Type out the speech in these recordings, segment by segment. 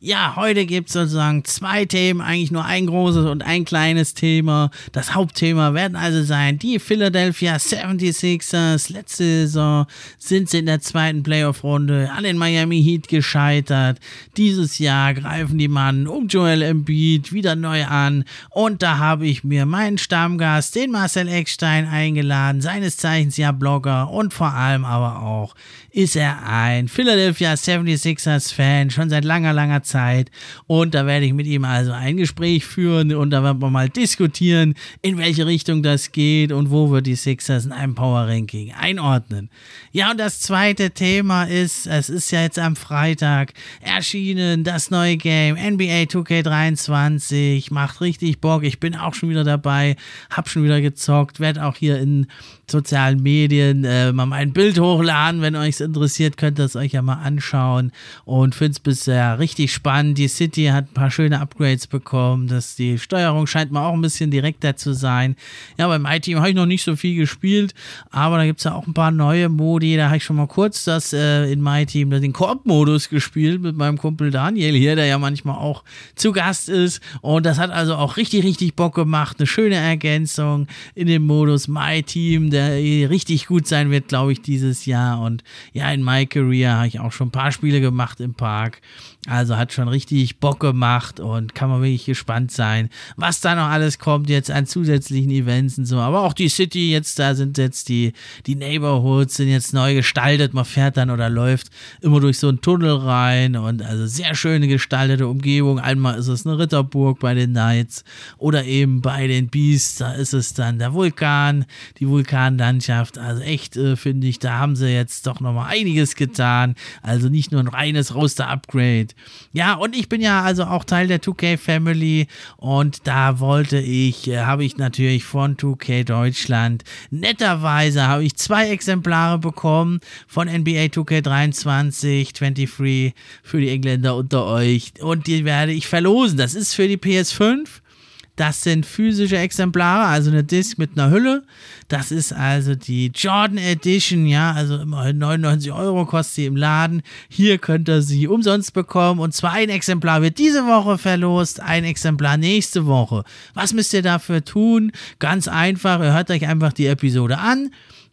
Ja, heute gibt es sozusagen zwei Themen, eigentlich nur ein großes und ein kleines Thema. Das Hauptthema werden also sein, die Philadelphia 76ers. Letzte Saison sind sie in der zweiten Playoff-Runde an den Miami Heat gescheitert. Dieses Jahr greifen die Mann um Joel Embiid wieder neu an. Und da habe ich mir meinen Stammgast, den Marcel Eckstein, eingeladen, seines Zeichens ja Blogger und vor allem aber auch ist er ein Philadelphia 76ers Fan, schon seit langer, langer Zeit. Und da werde ich mit ihm also ein Gespräch führen und da werden wir mal diskutieren, in welche Richtung das geht und wo wir die Sixers in einem Power Ranking einordnen. Ja, und das zweite Thema ist, es ist ja jetzt am Freitag erschienen, das neue Game NBA 2K23, macht richtig Bock. Ich bin auch schon wieder dabei, hab schon wieder gezockt, werde auch hier in sozialen Medien äh, mal mein Bild hochladen. Wenn euch interessiert, könnt ihr es euch ja mal anschauen. Und finde es bisher richtig spannend. Die City hat ein paar schöne Upgrades bekommen. Das, die Steuerung scheint mir auch ein bisschen direkter zu sein. Ja, beim iTeam habe ich noch nicht so viel gespielt, aber da gibt es ja auch ein paar neue Modi. Da habe ich schon mal kurz das äh, in MyTeam, den Koop-Modus gespielt mit meinem Kumpel Daniel hier, der ja manchmal auch zu Gast ist. Und das hat also auch richtig, richtig Bock gemacht. Eine schöne Ergänzung in dem Modus MyTeam, der richtig gut sein wird, glaube ich, dieses Jahr. Und ja, in My Career habe ich auch schon ein paar Spiele gemacht im Park. Also hat schon richtig Bock gemacht und kann man wirklich gespannt sein, was da noch alles kommt jetzt an zusätzlichen Events und so. Aber auch die City jetzt, da sind jetzt die, die Neighborhoods sind jetzt neu gestaltet. Man fährt dann oder läuft immer durch so einen Tunnel rein und also sehr schöne gestaltete Umgebung. Einmal ist es eine Ritterburg bei den Knights oder eben bei den Beasts, da ist es dann der Vulkan, die Vulkanlandschaft. Also echt, äh, finde ich, da haben sie jetzt doch nochmal einiges getan. Also nicht nur ein reines Roster-Upgrade. Ja, und ich bin ja also auch Teil der 2K Family und da wollte ich, äh, habe ich natürlich von 2K Deutschland, netterweise habe ich zwei Exemplare bekommen von NBA 2K23, 23 für die Engländer unter euch und die werde ich verlosen. Das ist für die PS5 das sind physische Exemplare, also eine Disc mit einer Hülle. Das ist also die Jordan Edition, ja, also immerhin 99 Euro kostet sie im Laden. Hier könnt ihr sie umsonst bekommen und zwar ein Exemplar wird diese Woche verlost, ein Exemplar nächste Woche. Was müsst ihr dafür tun? Ganz einfach, ihr hört euch einfach die Episode an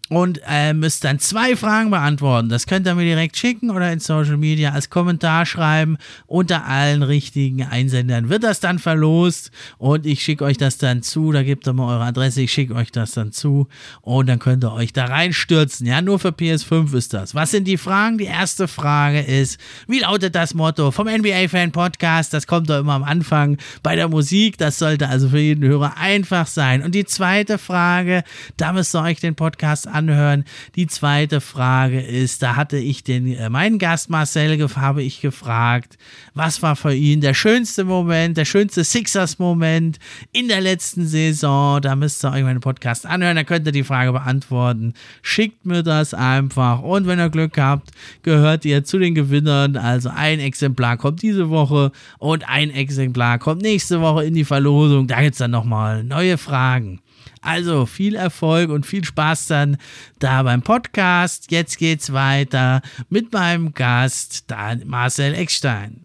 und äh, müsst dann zwei Fragen beantworten. Das könnt ihr mir direkt schicken oder in Social Media als Kommentar schreiben. Unter allen richtigen Einsendern wird das dann verlost und ich schicke euch das dann zu. Da gebt ihr mal eure Adresse, ich schicke euch das dann zu und dann könnt ihr euch da reinstürzen. Ja, nur für PS5 ist das. Was sind die Fragen? Die erste Frage ist, wie lautet das Motto vom NBA Fan Podcast? Das kommt doch immer am Anfang bei der Musik. Das sollte also für jeden Hörer einfach sein. Und die zweite Frage, da müsst ihr euch den Podcast anhören. Die zweite Frage ist, da hatte ich den, äh, meinen Gast Marcel, habe ich gefragt, was war für ihn der schönste Moment, der schönste Sixers-Moment in der letzten Saison. Da müsst ihr euch meinen Podcast anhören, da könnt ihr die Frage beantworten. Schickt mir das einfach und wenn ihr Glück habt, gehört ihr zu den Gewinnern. Also ein Exemplar kommt diese Woche und ein Exemplar kommt nächste Woche in die Verlosung. Da gibt es dann nochmal neue Fragen. Also viel Erfolg und viel Spaß dann da beim Podcast. Jetzt geht's weiter mit meinem Gast, Marcel Eckstein.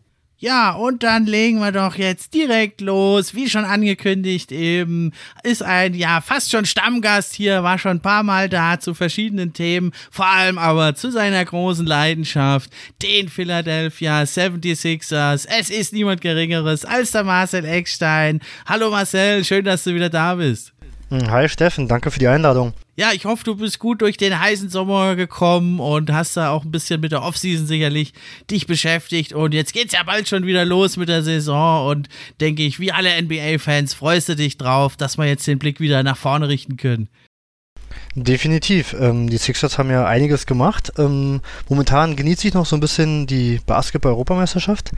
Ja, und dann legen wir doch jetzt direkt los. Wie schon angekündigt eben, ist ein, ja, fast schon Stammgast hier, war schon ein paar Mal da zu verschiedenen Themen, vor allem aber zu seiner großen Leidenschaft, den Philadelphia 76ers. Es ist niemand Geringeres als der Marcel Eckstein. Hallo Marcel, schön, dass du wieder da bist. Hm, hi Steffen, danke für die Einladung. Ja, ich hoffe, du bist gut durch den heißen Sommer gekommen und hast da auch ein bisschen mit der Offseason sicherlich dich beschäftigt. Und jetzt geht's ja bald schon wieder los mit der Saison. Und denke ich, wie alle NBA-Fans, freust du dich drauf, dass wir jetzt den Blick wieder nach vorne richten können. Definitiv. Ähm, die Sixers haben ja einiges gemacht. Ähm, momentan genieße ich noch so ein bisschen die Basketball-Europameisterschaft.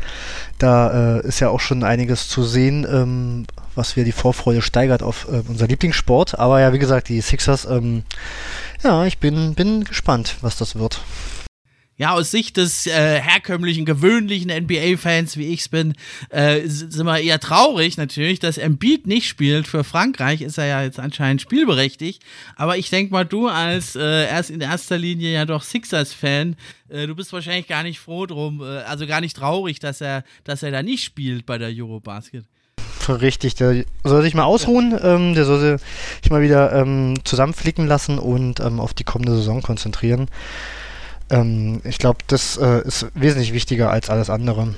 Da äh, ist ja auch schon einiges zu sehen, ähm, was wir die Vorfreude steigert auf äh, unser Lieblingssport. Aber ja, wie gesagt, die Sixers, ähm, ja, ich bin, bin gespannt, was das wird ja, aus Sicht des äh, herkömmlichen, gewöhnlichen NBA-Fans, wie ich es bin, äh, sind wir eher traurig natürlich, dass Embiid nicht spielt. Für Frankreich ist er ja jetzt anscheinend spielberechtigt. Aber ich denke mal, du als äh, erst in erster Linie ja doch Sixers-Fan, äh, du bist wahrscheinlich gar nicht froh drum, äh, also gar nicht traurig, dass er, dass er da nicht spielt bei der Eurobasket. Richtig, der soll sich mal ausruhen, ähm, der soll sich mal wieder ähm, zusammenflicken lassen und ähm, auf die kommende Saison konzentrieren. Ähm, ich glaube, das äh, ist wesentlich wichtiger als alles andere.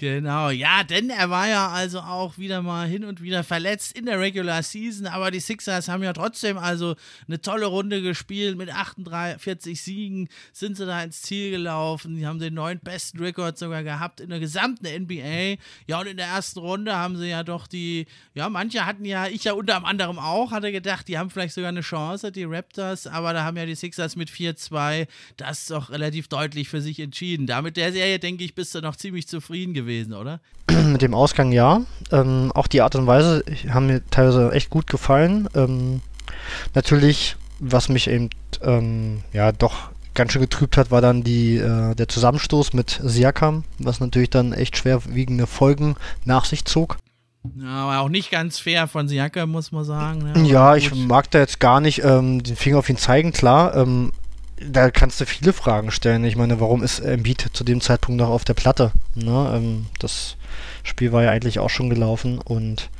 Genau, ja, denn er war ja also auch wieder mal hin und wieder verletzt in der Regular Season, aber die Sixers haben ja trotzdem also eine tolle Runde gespielt. Mit 48 Siegen sind sie da ins Ziel gelaufen. Die haben den neun besten Rekord sogar gehabt in der gesamten NBA. Ja, und in der ersten Runde haben sie ja doch die, ja, manche hatten ja, ich ja unter anderem auch, hatte gedacht, die haben vielleicht sogar eine Chance, die Raptors, aber da haben ja die Sixers mit 4-2 das doch relativ deutlich für sich entschieden. Damit der Serie, denke ich, bist du noch ziemlich zufrieden gewesen gewesen, oder? Mit dem Ausgang ja. Ähm, auch die Art und Weise haben mir teilweise echt gut gefallen. Ähm, natürlich, was mich eben ähm, ja doch ganz schön getrübt hat, war dann die, äh, der Zusammenstoß mit Siakam, was natürlich dann echt schwerwiegende Folgen nach sich zog. Ja, aber auch nicht ganz fair von Siakam, muss man sagen. Ne? Ja, ich mag da jetzt gar nicht ähm, den Finger auf ihn zeigen, klar. Ähm, da kannst du viele Fragen stellen. Ich meine, warum ist Embiid zu dem Zeitpunkt noch auf der Platte? Ne? Ähm, das Spiel war ja eigentlich auch schon gelaufen und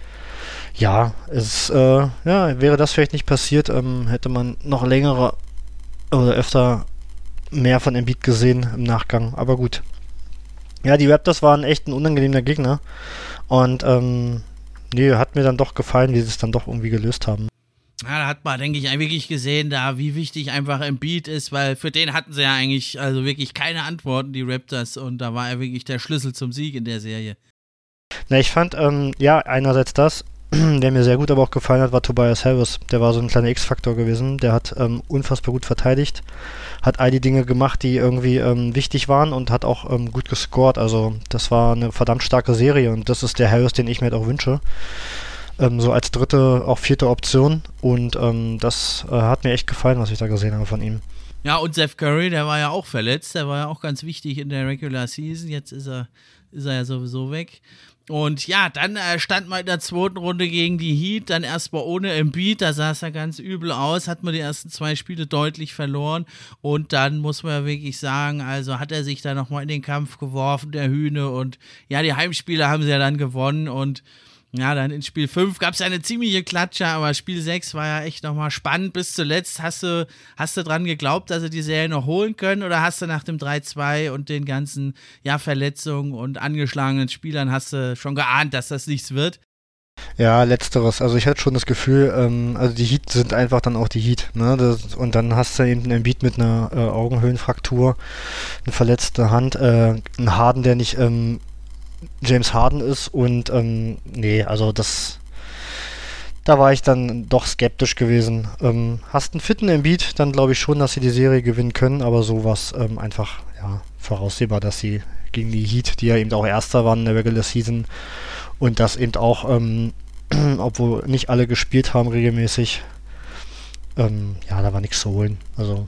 ja, es äh, ja, wäre das vielleicht nicht passiert, ähm, hätte man noch längere oder öfter mehr von Embiid gesehen im Nachgang. Aber gut. Ja, die Raptors waren echt ein unangenehmer Gegner und ähm, nee, hat mir dann doch gefallen, wie sie es dann doch irgendwie gelöst haben. Ja, da hat man, denke ich, wirklich gesehen, da wie wichtig einfach Embiid ist, weil für den hatten sie ja eigentlich also wirklich keine Antworten, die Raptors, und da war er wirklich der Schlüssel zum Sieg in der Serie. Na, ich fand, ähm, ja, einerseits das, der mir sehr gut aber auch gefallen hat, war Tobias Harris. Der war so ein kleiner X-Faktor gewesen. Der hat ähm, unfassbar gut verteidigt, hat all die Dinge gemacht, die irgendwie ähm, wichtig waren und hat auch ähm, gut gescored. Also, das war eine verdammt starke Serie und das ist der Harris, den ich mir halt auch wünsche ähm, so als dritte, auch vierte Option. Und ähm, das äh, hat mir echt gefallen, was ich da gesehen habe von ihm. Ja, und Seth Curry, der war ja auch verletzt, der war ja auch ganz wichtig in der Regular Season. Jetzt ist er, ist er ja sowieso weg. Und ja, dann äh, stand man in der zweiten Runde gegen die Heat, dann erstmal ohne Embiid, da sah ja ganz übel aus, hat man die ersten zwei Spiele deutlich verloren und dann muss man ja wirklich sagen, also hat er sich da nochmal in den Kampf geworfen, der Hühne und ja, die Heimspiele haben sie ja dann gewonnen und ja, dann in Spiel 5 gab es eine ziemliche Klatsche, aber Spiel 6 war ja echt nochmal spannend bis zuletzt. Hast du, hast du dran geglaubt, dass sie die Serie noch holen können oder hast du nach dem 3-2 und den ganzen ja, Verletzungen und angeschlagenen Spielern hast du schon geahnt, dass das nichts wird? Ja, letzteres. Also ich hatte schon das Gefühl, ähm, also die Heat sind einfach dann auch die Heat. Ne? Das, und dann hast du eben einen Beat mit einer äh, Augenhöhlenfraktur, eine verletzte Hand, äh, einen Harden, der nicht ähm, James Harden ist und ähm, nee, also das da war ich dann doch skeptisch gewesen. Ähm, hast einen fitten Embiid, dann glaube ich schon, dass sie die Serie gewinnen können, aber sowas ähm, einfach ja, voraussehbar, dass sie gegen die Heat, die ja eben auch Erster waren in der Regular Season und das eben auch, ähm, obwohl nicht alle gespielt haben regelmäßig, ähm, ja, da war nichts zu holen. Also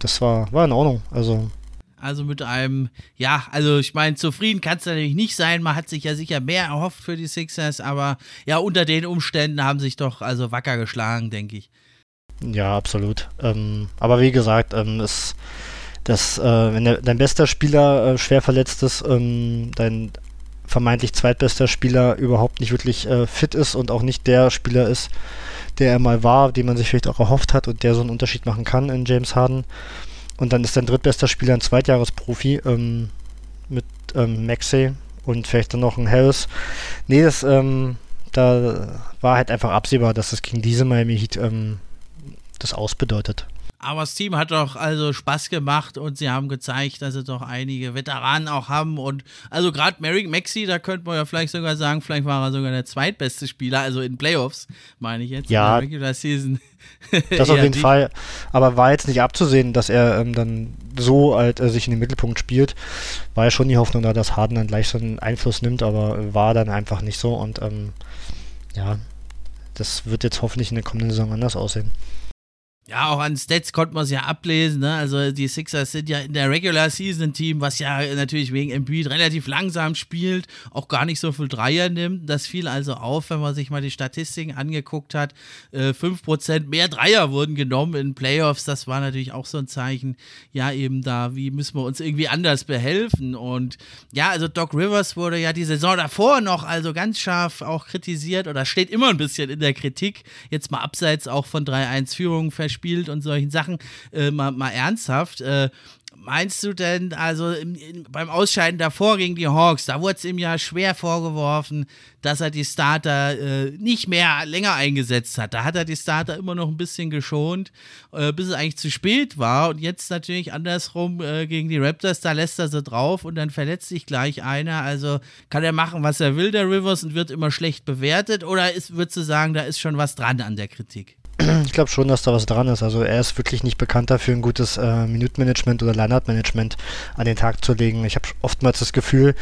das war, war in Ordnung. Also also mit einem, ja, also ich meine, zufrieden kann es natürlich nicht sein. Man hat sich ja sicher mehr erhofft für die Sixers, aber ja, unter den Umständen haben sich doch also wacker geschlagen, denke ich. Ja, absolut. Ähm, aber wie gesagt, ähm, es, das, äh, wenn der, dein bester Spieler äh, schwer verletzt ist, ähm, dein vermeintlich zweitbester Spieler überhaupt nicht wirklich äh, fit ist und auch nicht der Spieler ist, der er mal war, den man sich vielleicht auch erhofft hat und der so einen Unterschied machen kann in James Harden, und dann ist dein drittbester Spieler ein Zweitjahresprofi ähm, mit ähm, Maxey und vielleicht dann noch ein Harris. Nee, das, ähm, da war halt einfach absehbar, dass es gegen diese Miami Heat ähm, das ausbedeutet. Aber das Team hat doch also Spaß gemacht und sie haben gezeigt, dass sie doch einige Veteranen auch haben. Und also gerade Merrick Maxi, da könnte man ja vielleicht sogar sagen, vielleicht war er sogar der zweitbeste Spieler, also in Playoffs, meine ich jetzt. Ja. In der Regular Season. Das auf jeden Fall. Aber war jetzt nicht abzusehen, dass er ähm, dann so halt äh, sich in den Mittelpunkt spielt. War ja schon die Hoffnung da, dass Harden dann gleich so einen Einfluss nimmt, aber war dann einfach nicht so. Und ähm, ja, das wird jetzt hoffentlich in der kommenden Saison anders aussehen. Ja, auch an Stats konnte man es ja ablesen. Ne? Also die Sixers sind ja in der Regular Season Team, was ja natürlich wegen Embiid relativ langsam spielt, auch gar nicht so viel Dreier nimmt. Das fiel also auf, wenn man sich mal die Statistiken angeguckt hat. Äh, 5% mehr Dreier wurden genommen in Playoffs. Das war natürlich auch so ein Zeichen. Ja, eben da, wie müssen wir uns irgendwie anders behelfen? Und ja, also Doc Rivers wurde ja die Saison davor noch also ganz scharf auch kritisiert oder steht immer ein bisschen in der Kritik. Jetzt mal abseits auch von 3-1-Führungen verspielt spielt und solchen Sachen, äh, mal, mal ernsthaft. Äh, Meinst du denn, also im, im, beim Ausscheiden davor gegen die Hawks, da wurde es ihm ja schwer vorgeworfen, dass er die Starter äh, nicht mehr länger eingesetzt hat. Da hat er die Starter immer noch ein bisschen geschont, äh, bis es eigentlich zu spät war. Und jetzt natürlich andersrum äh, gegen die Raptors, da lässt er sie drauf und dann verletzt sich gleich einer. Also kann er machen, was er will, der Rivers, und wird immer schlecht bewertet? Oder ist, würdest du sagen, da ist schon was dran an der Kritik? Ich glaube schon, dass da was dran ist. Also er ist wirklich nicht bekannt dafür, ein gutes äh, Minutenmanagement oder Line-Up-Management an den Tag zu legen. Ich habe oftmals das Gefühl,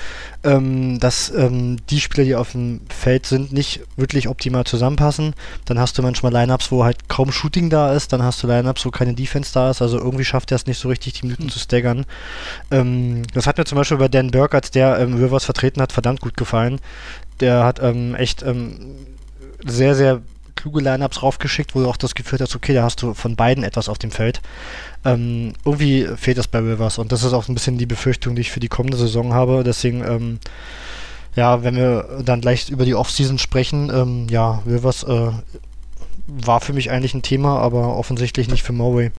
ähm, dass ähm, die Spieler, die auf dem Feld sind, nicht wirklich optimal zusammenpassen. Dann hast du manchmal Line-Ups, wo halt kaum Shooting da ist. Dann hast du Line-Ups, wo keine Defense da ist. Also irgendwie schafft er es nicht so richtig, die Minuten mhm. zu staggern. Ähm, das hat mir zum Beispiel bei Dan Burke, als der ähm, Rivers vertreten hat, verdammt gut gefallen. Der hat ähm, echt ähm, sehr, sehr kluge Lineups raufgeschickt, wo du auch das Gefühl hast, okay, da hast du von beiden etwas auf dem Feld. Ähm, irgendwie fehlt das bei Rivers und das ist auch ein bisschen die Befürchtung, die ich für die kommende Saison habe. Deswegen, ähm, ja, wenn wir dann gleich über die Offseason sprechen, ähm, ja, Rivers äh, war für mich eigentlich ein Thema, aber offensichtlich nicht für Murray.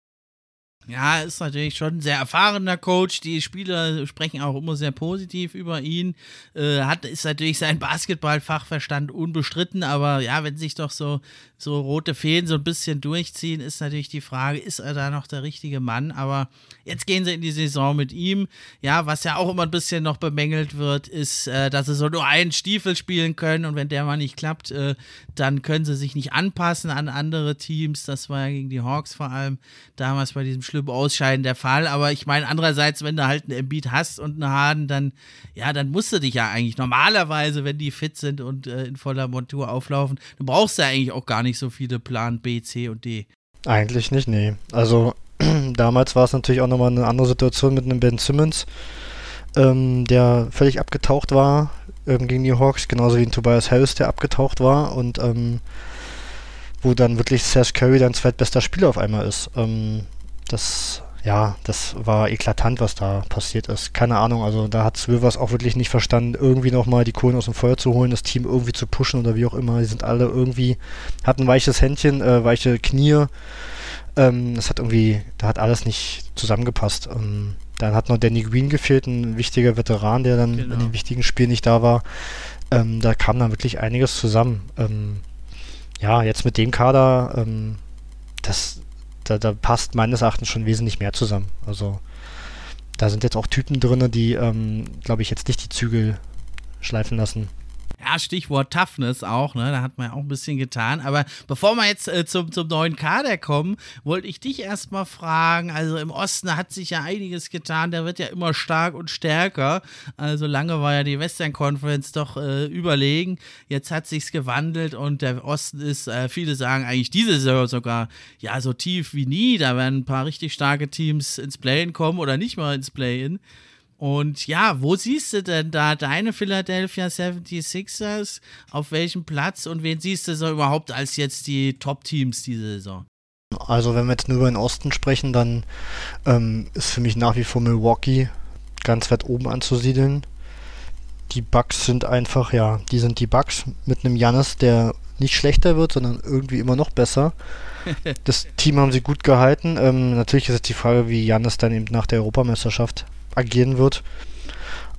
Ja, ist natürlich schon ein sehr erfahrener Coach. Die Spieler sprechen auch immer sehr positiv über ihn. Äh, hat, ist natürlich sein Basketballfachverstand unbestritten, aber ja, wenn sich doch so, so rote Fäden so ein bisschen durchziehen, ist natürlich die Frage, ist er da noch der richtige Mann? Aber jetzt gehen sie in die Saison mit ihm. Ja, was ja auch immer ein bisschen noch bemängelt wird, ist, äh, dass sie so nur einen Stiefel spielen können und wenn der mal nicht klappt, äh, dann können sie sich nicht anpassen an andere Teams. Das war ja gegen die Hawks vor allem damals bei diesem Schluss schlimm ausscheiden der Fall. Aber ich meine, andererseits, wenn du halt einen Embiid hast und einen Harden, dann, ja, dann musst du dich ja eigentlich normalerweise, wenn die fit sind und äh, in voller Montur auflaufen, dann brauchst du ja eigentlich auch gar nicht so viele Plan B, C und D. Eigentlich nicht, nee. Also damals war es natürlich auch nochmal eine andere Situation mit einem Ben Simmons, ähm, der völlig abgetaucht war ähm, gegen die Hawks, genauso wie ein Tobias Harris, der abgetaucht war und ähm, wo dann wirklich Seth Curry dein zweitbester Spieler auf einmal ist. Ähm, das, ja, das war eklatant, was da passiert ist. Keine Ahnung, also da hat Silvers auch wirklich nicht verstanden, irgendwie nochmal die Kohlen aus dem Feuer zu holen, das Team irgendwie zu pushen oder wie auch immer. Die sind alle irgendwie, hatten weiches Händchen, äh, weiche Knie. Ähm, das hat irgendwie, da hat alles nicht zusammengepasst. Ähm, dann hat noch Danny Green gefehlt, ein wichtiger Veteran, der dann genau. in den wichtigen Spielen nicht da war. ähm, da kam dann wirklich einiges zusammen. Ähm, ja, jetzt mit dem Kader, ähm, das, da, da, passt meines Erachtens schon wesentlich mehr zusammen. Also da sind jetzt auch Typen drin, die, ähm, glaube ich, jetzt nicht die Zügel schleifen lassen. Ja, Stichwort Toughness auch, ne? Da hat man ja auch ein bisschen getan. Aber bevor wir jetzt äh, zum, zum neuen Kader kommen, wollte ich dich erstmal fragen. Also im Osten hat sich ja einiges getan, der wird ja immer stark und stärker. Also lange war ja die Western Conference doch äh, überlegen. Jetzt hat sich's gewandelt und der Osten ist, äh, viele sagen eigentlich diese Saison sogar ja so tief wie nie. Da werden ein paar richtig starke Teams ins Play-In kommen oder nicht mal ins Play-In. Und ja, wo siehst du denn da deine Philadelphia 76ers? Auf welchem Platz und wen siehst du so überhaupt als jetzt die Top-Teams diese Saison? Also, wenn wir jetzt nur über den Osten sprechen, dann ähm, ist für mich nach wie vor Milwaukee ganz weit oben anzusiedeln. Die Bucks sind einfach, ja, die sind die Bucks mit einem Jannis, der nicht schlechter wird, sondern irgendwie immer noch besser. das Team haben sie gut gehalten. Ähm, natürlich ist jetzt die Frage, wie Jannis dann eben nach der Europameisterschaft agieren wird.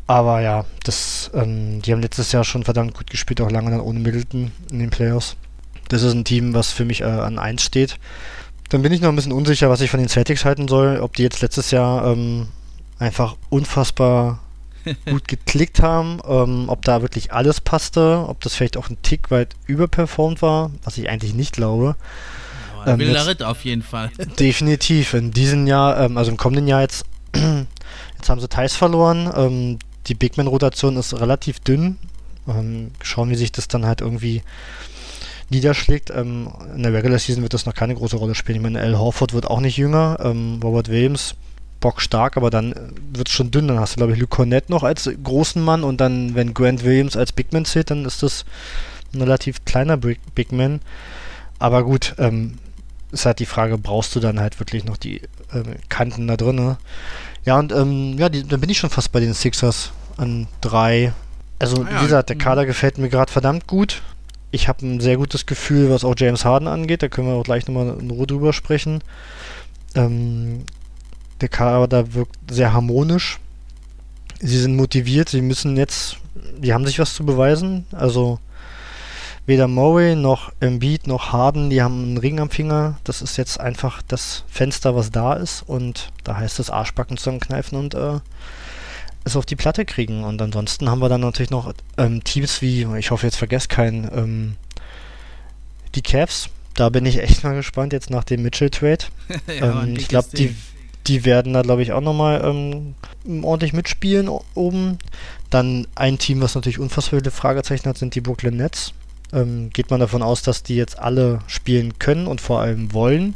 Aber ja, das, ähm, die haben letztes Jahr schon verdammt gut gespielt, auch lange dann ohne Middleton in den Playoffs. Das ist ein Team, was für mich äh, an 1 steht. Dann bin ich noch ein bisschen unsicher, was ich von den Celtics halten soll. Ob die jetzt letztes Jahr ähm, einfach unfassbar gut geklickt haben, ähm, ob da wirklich alles passte, ob das vielleicht auch ein Tick weit überperformt war, was ich eigentlich nicht glaube. Ähm, wilder Ritt auf jeden Fall. Definitiv. In diesem Jahr, ähm, also im kommenden Jahr jetzt Jetzt haben sie Thais verloren. Ähm, die Bigman-Rotation ist relativ dünn. Ähm, schauen, wie sich das dann halt irgendwie niederschlägt. Ähm, in der Regular Season wird das noch keine große Rolle spielen. Ich meine, Al Horford wird auch nicht jünger. Ähm, Robert Williams, Bock stark, aber dann wird es schon dünn. Dann hast du, glaube ich, Luke Cornett noch als großen Mann und dann, wenn Grant Williams als Bigman zählt, dann ist das ein relativ kleiner Bigman. Aber gut, ähm, ist halt die Frage, brauchst du dann halt wirklich noch die äh, Kanten da drin? Ja, und ähm, ja, die, dann bin ich schon fast bei den Sixers an drei. Also, ah, ja. wie gesagt, der mhm. Kader gefällt mir gerade verdammt gut. Ich habe ein sehr gutes Gefühl, was auch James Harden angeht. Da können wir auch gleich nochmal in Ruhe drüber sprechen. Ähm, der Kader wirkt sehr harmonisch. Sie sind motiviert, sie müssen jetzt, die haben sich was zu beweisen. Also, weder Murray noch Embiid noch Harden, die haben einen Ring am Finger. Das ist jetzt einfach das Fenster, was da ist. Und da heißt es Arschbacken zusammenkneifen und äh, es auf die Platte kriegen. Und ansonsten haben wir dann natürlich noch ähm, Teams wie, ich hoffe jetzt vergesst keinen, ähm, die Cavs. Da bin ich echt mal gespannt jetzt nach dem Mitchell-Trade. ja, ähm, ich glaube, die, die werden da, glaube ich, auch nochmal ähm, ordentlich mitspielen oben. Dann ein Team, was natürlich unfassbar viele Fragezeichen hat, sind die Brooklyn Nets ähm, geht man davon aus, dass die jetzt alle spielen können und vor allem wollen,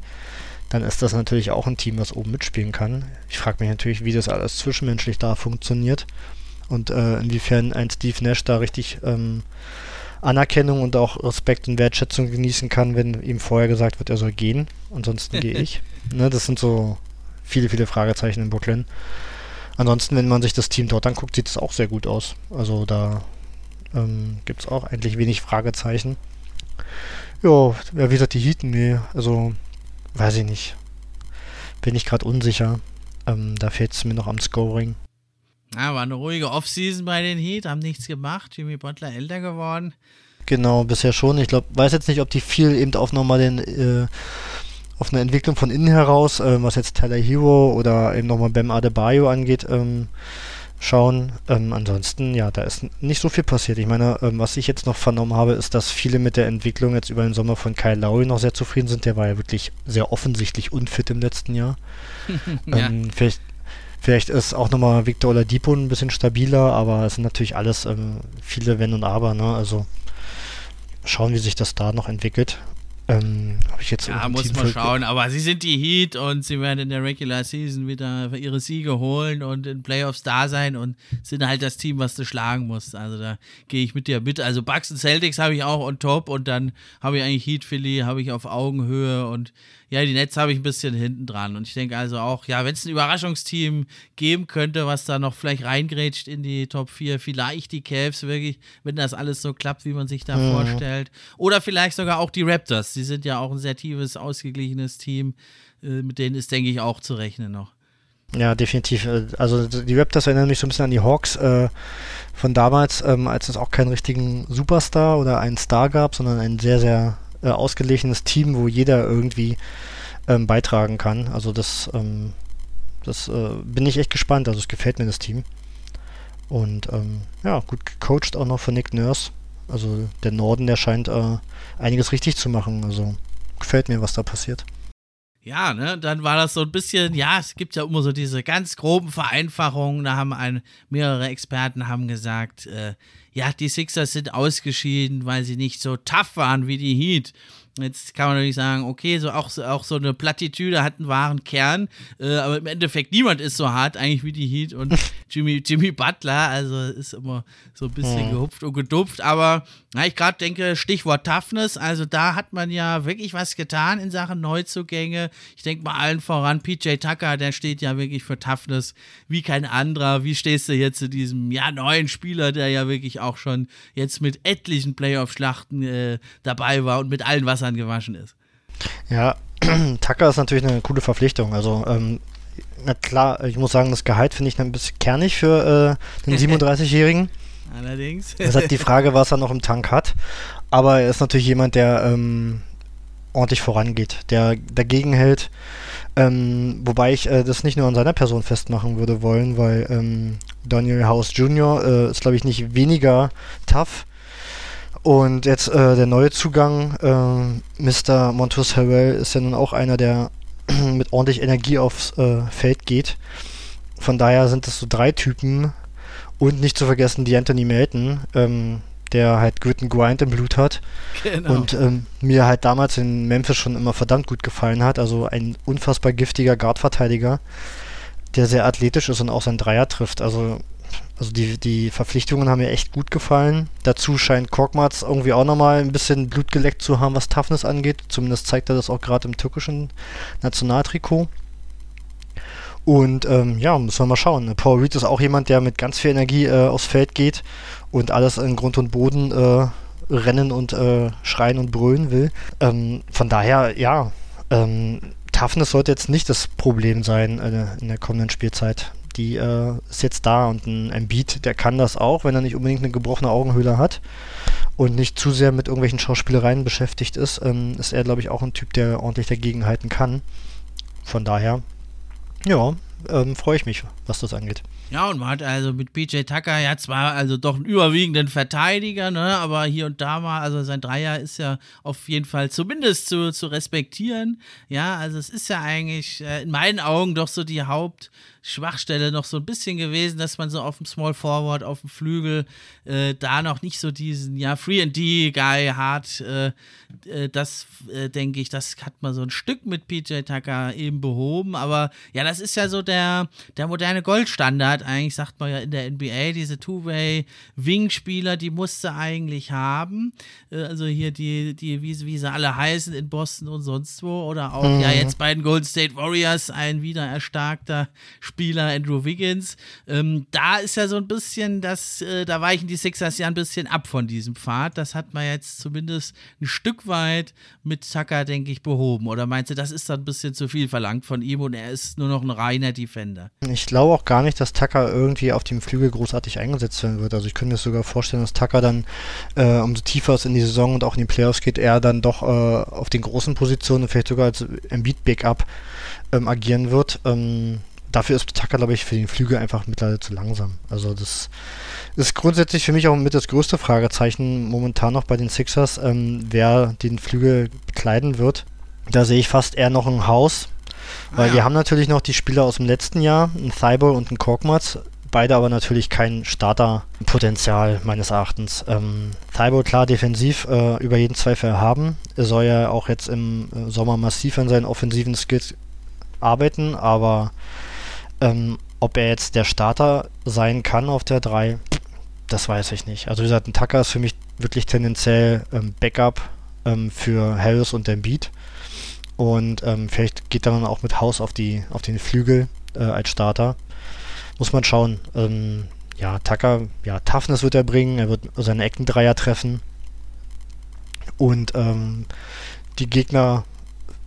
dann ist das natürlich auch ein Team, was oben mitspielen kann. Ich frage mich natürlich, wie das alles zwischenmenschlich da funktioniert und äh, inwiefern ein Steve Nash da richtig ähm, Anerkennung und auch Respekt und Wertschätzung genießen kann, wenn ihm vorher gesagt wird, er soll gehen. Ansonsten gehe ich. Ne, das sind so viele, viele Fragezeichen in Brooklyn. Ansonsten, wenn man sich das Team dort anguckt, sieht es auch sehr gut aus. Also da ähm, Gibt es auch eigentlich wenig Fragezeichen. Ja, wie gesagt, die Heat, nee, also weiß ich nicht. Bin ich gerade unsicher. Ähm, da fehlt es mir noch am Scoring. Ja, war eine ruhige Offseason bei den Heat, haben nichts gemacht. Jimmy Butler älter geworden. Genau, bisher schon. Ich glaube, weiß jetzt nicht, ob die viel eben auf nochmal den äh, auf eine Entwicklung von innen heraus, äh, was jetzt Tyler Hero oder eben nochmal Bam Adebayo angeht, ähm, schauen. Ähm, ansonsten, ja, da ist nicht so viel passiert. Ich meine, ähm, was ich jetzt noch vernommen habe, ist, dass viele mit der Entwicklung jetzt über den Sommer von Kyle Lowry noch sehr zufrieden sind. Der war ja wirklich sehr offensichtlich unfit im letzten Jahr. ja. ähm, vielleicht, vielleicht ist auch nochmal Victor Oladipo ein bisschen stabiler, aber es sind natürlich alles ähm, viele Wenn und Aber. Ne? Also schauen, wie sich das da noch entwickelt. Ähm, ich jetzt ja, muss man schauen. Aber sie sind die Heat und sie werden in der Regular Season wieder ihre Siege holen und in Playoffs da sein und sind halt das Team, was du schlagen musst. Also da gehe ich mit dir mit. Also Bucks und Celtics habe ich auch on top und dann habe ich eigentlich Heat Philly, habe ich auf Augenhöhe und ja, die Nets habe ich ein bisschen hinten dran. Und ich denke also auch, ja, wenn es ein Überraschungsteam geben könnte, was da noch vielleicht reingrätscht in die Top 4, vielleicht die Cavs wirklich, wenn das alles so klappt, wie man sich da mhm. vorstellt. Oder vielleicht sogar auch die Raptors. Die sind ja auch ein sehr tiefes, ausgeglichenes Team. Äh, mit denen ist, denke ich, auch zu rechnen noch. Ja, definitiv. Äh, also die Raptors erinnern mich so ein bisschen an die Hawks äh, von damals, ähm, als es auch keinen richtigen Superstar oder einen Star gab, sondern ein sehr, sehr äh, ausgeglichenes Team, wo jeder irgendwie ähm, beitragen kann. Also das, ähm, das äh, bin ich echt gespannt. Also es gefällt mir das Team. Und ähm, ja, gut gecoacht auch noch von Nick Nurse. Also der Norden, der scheint äh, einiges richtig zu machen. Also gefällt mir, was da passiert. Ja, ne, dann war das so ein bisschen, ja, es gibt ja immer so diese ganz groben Vereinfachungen. Da haben ein, mehrere Experten haben gesagt, äh, ja, die Sixers sind ausgeschieden, weil sie nicht so tough waren wie die Heat. Jetzt kann man natürlich sagen, okay, so auch, auch so eine Plattitüde hat einen wahren Kern, äh, aber im Endeffekt niemand ist so hart eigentlich wie die Heat und Jimmy, Jimmy Butler, also ist immer so ein bisschen mhm. gehupft und gedupft, aber na, ich gerade denke, Stichwort Toughness, also da hat man ja wirklich was getan in Sachen Neuzugänge. Ich denke mal allen voran, PJ Tucker, der steht ja wirklich für Toughness wie kein anderer. Wie stehst du jetzt zu diesem ja neuen Spieler, der ja wirklich auch schon jetzt mit etlichen Playoff-Schlachten äh, dabei war und mit allen was Wassern gewaschen ist. Ja, Tucker ist natürlich eine coole Verpflichtung. Also, ähm, na klar, ich muss sagen, das Gehalt finde ich ein bisschen kernig für äh, den 37-Jährigen. Allerdings. das ist halt die Frage, was er noch im Tank hat. Aber er ist natürlich jemand, der ähm, ordentlich vorangeht, der dagegen hält. Ähm, wobei ich äh, das nicht nur an seiner Person festmachen würde wollen, weil ähm, Daniel House Jr. Äh, ist, glaube ich, nicht weniger tough und jetzt äh, der neue Zugang, äh, Mr. Montus Harrell, ist ja nun auch einer, der mit ordentlich Energie aufs äh, Feld geht. Von daher sind es so drei Typen. Und nicht zu vergessen die Anthony Melton, ähm, der halt and Grind im Blut hat. Genau. Und ähm, mir halt damals in Memphis schon immer verdammt gut gefallen hat. Also ein unfassbar giftiger Guardverteidiger, der sehr athletisch ist und auch sein Dreier trifft. Also also die, die Verpflichtungen haben mir echt gut gefallen. Dazu scheint Korkmaz irgendwie auch nochmal ein bisschen Blut geleckt zu haben, was Toughness angeht. Zumindest zeigt er das auch gerade im türkischen Nationaltrikot. Und ähm, ja, müssen wir mal schauen. Paul Reed ist auch jemand, der mit ganz viel Energie äh, aufs Feld geht und alles in Grund und Boden äh, rennen und äh, schreien und brüllen will. Ähm, von daher, ja, ähm, Toughness sollte jetzt nicht das Problem sein äh, in der kommenden Spielzeit die äh, ist jetzt da und ein, Beat, der kann das auch, wenn er nicht unbedingt eine gebrochene Augenhöhle hat und nicht zu sehr mit irgendwelchen Schauspielereien beschäftigt ist, ähm, ist er, glaube ich, auch ein Typ, der ordentlich dagegenhalten kann. Von daher, ja, ähm, freue ich mich, was das angeht. Ja, und man hat also mit PJ Tucker ja zwar also doch einen überwiegenden Verteidiger, ne, aber hier und da mal, also sein Dreier ist ja auf jeden Fall zumindest zu, zu respektieren. Ja, also es ist ja eigentlich äh, in meinen Augen doch so die Haupt- Schwachstelle noch so ein bisschen gewesen, dass man so auf dem Small Forward, auf dem Flügel, äh, da noch nicht so diesen, ja, Free and D-Guy hat. Äh, äh, das, äh, denke ich, das hat man so ein Stück mit PJ Tucker eben behoben. Aber ja, das ist ja so der, der moderne Goldstandard, eigentlich sagt man ja in der NBA, diese Two-Way-Wing-Spieler, die musste eigentlich haben. Äh, also hier die, die wie, wie sie alle heißen in Boston und sonst wo. Oder auch, mhm. ja, jetzt bei den Golden State Warriors ein wieder erstarkter Spieler Spieler Andrew Wiggins. Ähm, da ist ja so ein bisschen, das, äh, da weichen die Sixers ja ein bisschen ab von diesem Pfad. Das hat man jetzt zumindest ein Stück weit mit Tucker, denke ich, behoben. Oder meinst du, das ist dann ein bisschen zu viel verlangt von ihm und er ist nur noch ein reiner Defender? Ich glaube auch gar nicht, dass Tucker irgendwie auf dem Flügel großartig eingesetzt werden wird. Also ich könnte mir sogar vorstellen, dass Tucker dann, äh, umso tiefer es in die Saison und auch in die Playoffs geht, er dann doch äh, auf den großen Positionen, vielleicht sogar als Embiid-Backup ähm, agieren wird. Ähm, dafür ist Tucker, glaube ich, für den Flügel einfach mittlerweile zu langsam. Also das ist grundsätzlich für mich auch mit das größte Fragezeichen momentan noch bei den Sixers, ähm, wer den Flügel bekleiden wird. Da sehe ich fast eher noch ein Haus, weil ah, ja. wir haben natürlich noch die Spieler aus dem letzten Jahr, ein Thibault und ein Korkmaz, beide aber natürlich kein Starterpotenzial meines Erachtens. Ähm, Thibault klar defensiv äh, über jeden Zweifel haben. Er soll ja auch jetzt im äh, Sommer massiv an seinen offensiven Skills arbeiten, aber ähm, ob er jetzt der Starter sein kann auf der 3, das weiß ich nicht. Also wie gesagt, ein Tucker ist für mich wirklich tendenziell ähm, Backup ähm, für Harris und den Beat. Und ähm, vielleicht geht er dann auch mit Haus auf, die, auf den Flügel äh, als Starter. Muss man schauen. Ähm, ja, Tucker, ja, Toughness wird er bringen, er wird seine Eckendreier treffen. Und ähm, die Gegner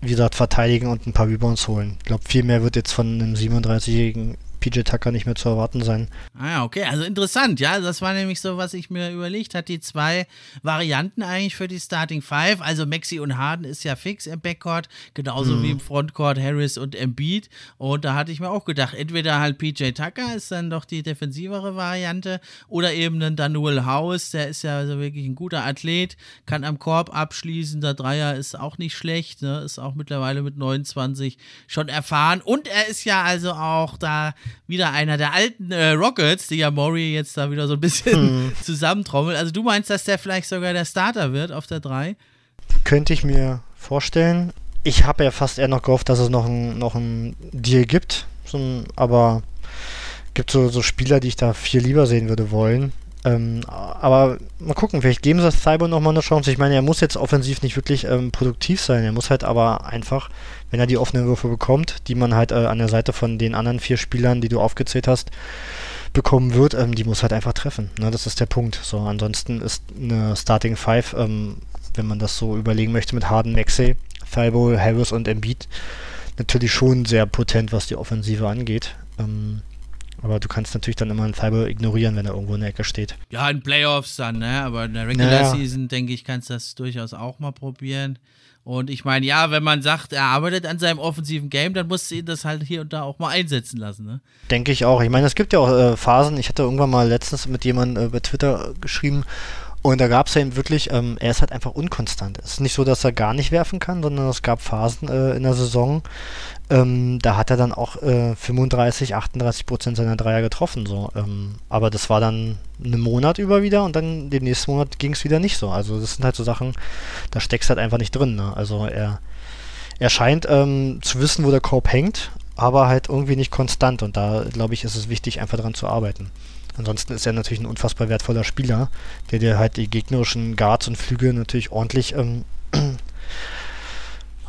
wie gesagt, verteidigen und ein paar Rebounds holen. Ich glaube, viel mehr wird jetzt von einem 37-jährigen PJ Tucker nicht mehr zu erwarten sein. Ah ja, okay, also interessant, ja, das war nämlich so, was ich mir überlegt hatte, die zwei Varianten eigentlich für die Starting Five, also Maxi und Harden ist ja fix im Backcourt, genauso mhm. wie im Frontcourt Harris und Embiid und da hatte ich mir auch gedacht, entweder halt PJ Tucker ist dann doch die defensivere Variante oder eben dann Daniel House, der ist ja also wirklich ein guter Athlet, kann am Korb abschließen, der Dreier ist auch nicht schlecht, ne? ist auch mittlerweile mit 29 schon erfahren und er ist ja also auch da wieder einer der alten äh, Rockets, die ja Maury jetzt da wieder so ein bisschen hm. zusammentrommelt. Also du meinst, dass der vielleicht sogar der Starter wird auf der 3? Könnte ich mir vorstellen. Ich habe ja fast eher noch gehofft, dass es noch ein, noch ein Deal gibt. So ein, aber gibt so, so Spieler, die ich da viel lieber sehen würde wollen. Ähm, aber mal gucken, vielleicht geben sie das Cyber nochmal eine Chance. Ich meine, er muss jetzt offensiv nicht wirklich ähm, produktiv sein. Er muss halt aber einfach, wenn er die offenen Würfe bekommt, die man halt äh, an der Seite von den anderen vier Spielern, die du aufgezählt hast, bekommen wird, ähm, die muss halt einfach treffen. Ne? Das ist der Punkt. So, ansonsten ist eine Starting Five, ähm, wenn man das so überlegen möchte, mit Harden, Maxey, Thibault, Harris und Embiid, natürlich schon sehr potent, was die Offensive angeht. Ähm, aber du kannst natürlich dann immer einen Cyber ignorieren, wenn er irgendwo in der Ecke steht. Ja, in Playoffs dann, ne? Aber in der Regular naja. Season, denke ich, kannst du das durchaus auch mal probieren. Und ich meine, ja, wenn man sagt, er arbeitet an seinem offensiven Game, dann musst du ihn das halt hier und da auch mal einsetzen lassen, ne? Denke ich auch. Ich meine, es gibt ja auch äh, Phasen. Ich hatte irgendwann mal letztens mit jemandem äh, bei Twitter geschrieben, und da gab es ja eben wirklich, ähm, er ist halt einfach unkonstant. Es ist nicht so, dass er gar nicht werfen kann, sondern es gab Phasen äh, in der Saison, ähm, da hat er dann auch äh, 35, 38 Prozent seiner Dreier getroffen. So. Ähm, aber das war dann einen Monat über wieder und dann den nächsten Monat ging es wieder nicht so. Also das sind halt so Sachen, da steckst halt einfach nicht drin. Ne? Also er, er scheint ähm, zu wissen, wo der Korb hängt, aber halt irgendwie nicht konstant. Und da, glaube ich, ist es wichtig, einfach daran zu arbeiten. Ansonsten ist er natürlich ein unfassbar wertvoller Spieler, der dir halt die gegnerischen Guards und Flügel natürlich ordentlich ähm,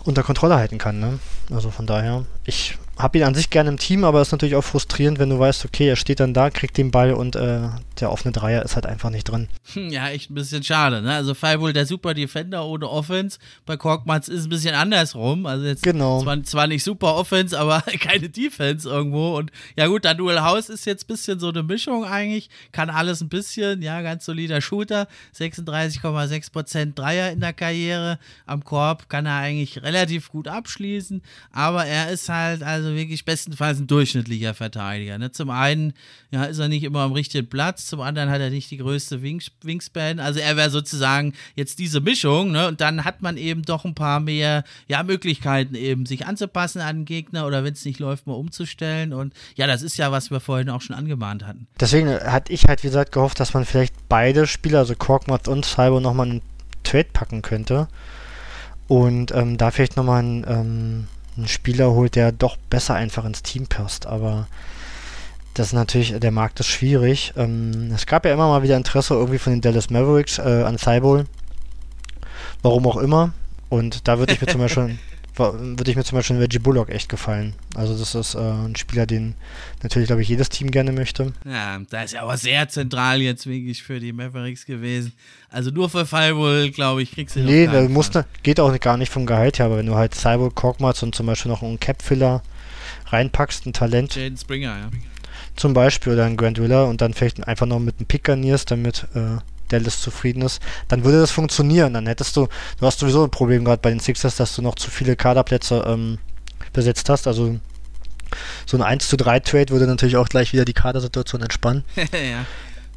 unter Kontrolle halten kann. Ne? Also von daher, ich habe ihn an sich gerne im Team, aber es ist natürlich auch frustrierend, wenn du weißt, okay, er steht dann da, kriegt den Ball und äh, der offene Dreier ist halt einfach nicht drin. Hm, ja, echt ein bisschen schade. Ne? Also Firewall der super Defender ohne Offense. Bei Korkmaz ist es ein bisschen andersrum. Also jetzt genau. zwar, zwar nicht super Offense, aber keine Defense irgendwo. Und ja gut, dann Dual House ist jetzt ein bisschen so eine Mischung eigentlich. Kann alles ein bisschen. Ja, ganz solider Shooter. 36,6% Dreier in der Karriere. Am Korb kann er eigentlich relativ gut abschließen. Aber er ist halt also wirklich bestenfalls ein durchschnittlicher Verteidiger. Ne? Zum einen ja, ist er nicht immer am richtigen Platz zum anderen hat er nicht die größte Wings Wingspan. Also er wäre sozusagen jetzt diese Mischung, ne? Und dann hat man eben doch ein paar mehr ja, Möglichkeiten, eben sich anzupassen an den Gegner oder wenn es nicht läuft, mal umzustellen. Und ja, das ist ja, was wir vorhin auch schon angemahnt hatten. Deswegen hatte ich halt, wie gesagt, gehofft, dass man vielleicht beide Spieler, also Korkmaz und Cyber, nochmal einen Trade packen könnte. Und ähm, da vielleicht nochmal einen, ähm, einen Spieler holt, der doch besser einfach ins Team passt. Aber das ist natürlich, der Markt ist schwierig. Ähm, es gab ja immer mal wieder Interesse irgendwie von den Dallas Mavericks äh, an Cyborg. Warum auch immer. Und da würde ich mir zum Beispiel würde ich mir zum Beispiel Reggie Bullock echt gefallen. Also das ist äh, ein Spieler, den natürlich, glaube ich, jedes Team gerne möchte. Ja, da ist ja aber sehr zentral jetzt wirklich für die Mavericks gewesen. Also nur für Firewall, glaube ich, kriegst du Nee, da musst du, geht auch gar nicht vom Gehalt her, aber wenn du halt Cyborg, Korkmaz und zum Beispiel noch einen Cap-Filler reinpackst, ein Talent. Jaden Springer, ja zum Beispiel oder ein Grand Villa und dann vielleicht einfach noch mit einem Pick garnierst, damit äh, Dallas zufrieden ist, dann würde das funktionieren. Dann hättest du, du hast sowieso ein Problem gerade bei den Sixers, dass du noch zu viele Kaderplätze ähm, besetzt hast. Also so ein 1 zu 3 Trade würde natürlich auch gleich wieder die Kadersituation entspannen. ja.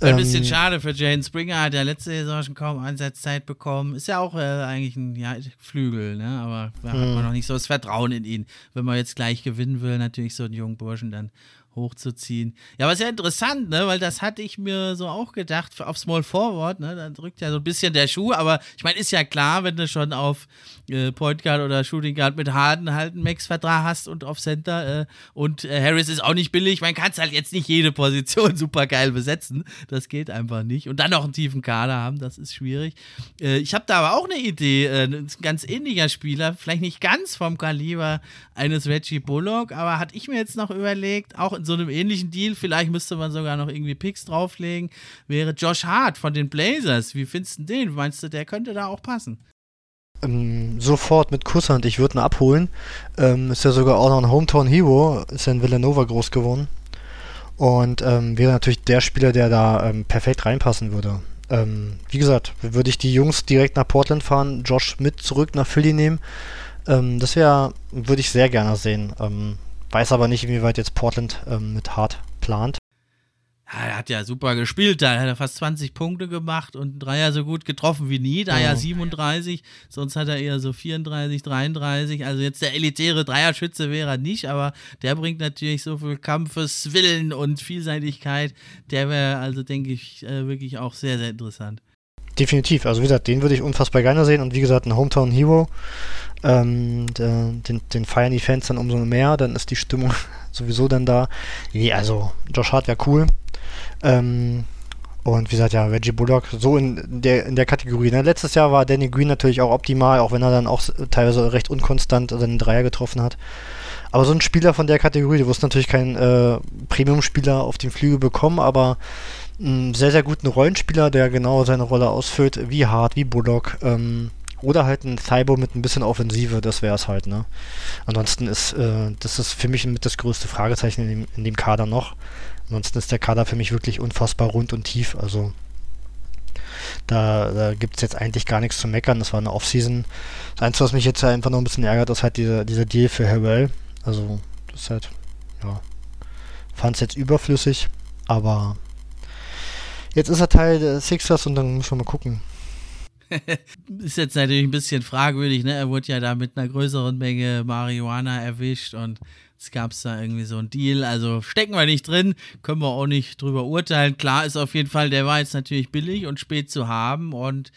Ein bisschen ähm, schade für Jane Springer, hat ja letzte Saison schon kaum Einsatzzeit bekommen. Ist ja auch äh, eigentlich ein ja, Flügel, ne? aber da hat man hm. noch nicht so das Vertrauen in ihn. Wenn man jetzt gleich gewinnen will, natürlich so einen jungen Burschen, dann hochzuziehen. Ja, aber ist ja interessant, ne? Weil das hatte ich mir so auch gedacht, auf Small Forward, ne? Da drückt ja so ein bisschen der Schuh, aber ich meine, ist ja klar, wenn du schon auf äh, Point Guard oder Shooting Guard mit Harden halt einen Max-Vertrag hast und auf Center äh, und äh, Harris ist auch nicht billig. Man kann es halt jetzt nicht jede Position super geil besetzen. Das geht einfach nicht. Und dann noch einen tiefen Kader haben, das ist schwierig. Äh, ich habe da aber auch eine Idee, äh, ein ganz ähnlicher Spieler, vielleicht nicht ganz vom Kaliber eines Reggie Bullock, aber hatte ich mir jetzt noch überlegt, auch in so einem ähnlichen Deal, vielleicht müsste man sogar noch irgendwie Picks drauflegen, wäre Josh Hart von den Blazers. Wie findest du den? Meinst du, der könnte da auch passen? ähm, sofort mit Kusshand, ich würde ihn abholen. Ähm, ist ja sogar auch noch ein Hometown Hero, ist ja in Villanova groß geworden. Und ähm, wäre natürlich der Spieler, der da ähm, perfekt reinpassen würde. Ähm, wie gesagt, würde ich die Jungs direkt nach Portland fahren, Josh mit zurück nach Philly nehmen. Ähm, das wäre, würde ich sehr gerne sehen. Weiß aber nicht, inwieweit jetzt Portland mit Hart plant. Ja, er hat ja super gespielt, da hat er fast 20 Punkte gemacht und Dreier so gut getroffen wie nie, da ja 37, sonst hat er eher so 34, 33, also jetzt der elitäre Dreierschütze wäre er nicht, aber der bringt natürlich so viel Kampfeswillen und Vielseitigkeit, der wäre also, denke ich, äh, wirklich auch sehr, sehr interessant. Definitiv, also wie gesagt, den würde ich unfassbar gerne sehen und wie gesagt, ein Hometown Hero, ähm, den, den feiern die Fans dann umso mehr, dann ist die Stimmung sowieso dann da. Nee, also Josh Hart wäre cool, ähm, und wie gesagt, ja, Reggie Bullock, so in der, in der Kategorie. Ne? Letztes Jahr war Danny Green natürlich auch optimal, auch wenn er dann auch teilweise recht unkonstant seinen Dreier getroffen hat. Aber so ein Spieler von der Kategorie, du wirst natürlich keinen äh, Premium-Spieler auf dem Flügel bekommen, aber einen sehr, sehr guten Rollenspieler, der genau seine Rolle ausfüllt, wie Hart, wie Bullock. Ähm, oder halt ein Cybo mit ein bisschen Offensive, das wäre es halt, ne? Ansonsten ist, äh, das ist für mich mit das größte Fragezeichen in dem, in dem Kader noch. Ansonsten ist der Kader für mich wirklich unfassbar rund und tief. Also da, da gibt es jetzt eigentlich gar nichts zu meckern. Das war eine Offseason. Das Einzige, was mich jetzt einfach noch ein bisschen ärgert, ist halt dieser, dieser Deal für Harrell. Also, das ist halt, ja, fand es jetzt überflüssig, aber jetzt ist er Teil der Sixers und dann müssen wir mal gucken. ist jetzt natürlich ein bisschen fragwürdig, ne? Er wurde ja da mit einer größeren Menge Marihuana erwischt und es gab da irgendwie so einen Deal. Also stecken wir nicht drin, können wir auch nicht drüber urteilen. Klar ist auf jeden Fall, der war jetzt natürlich billig und spät zu haben. Und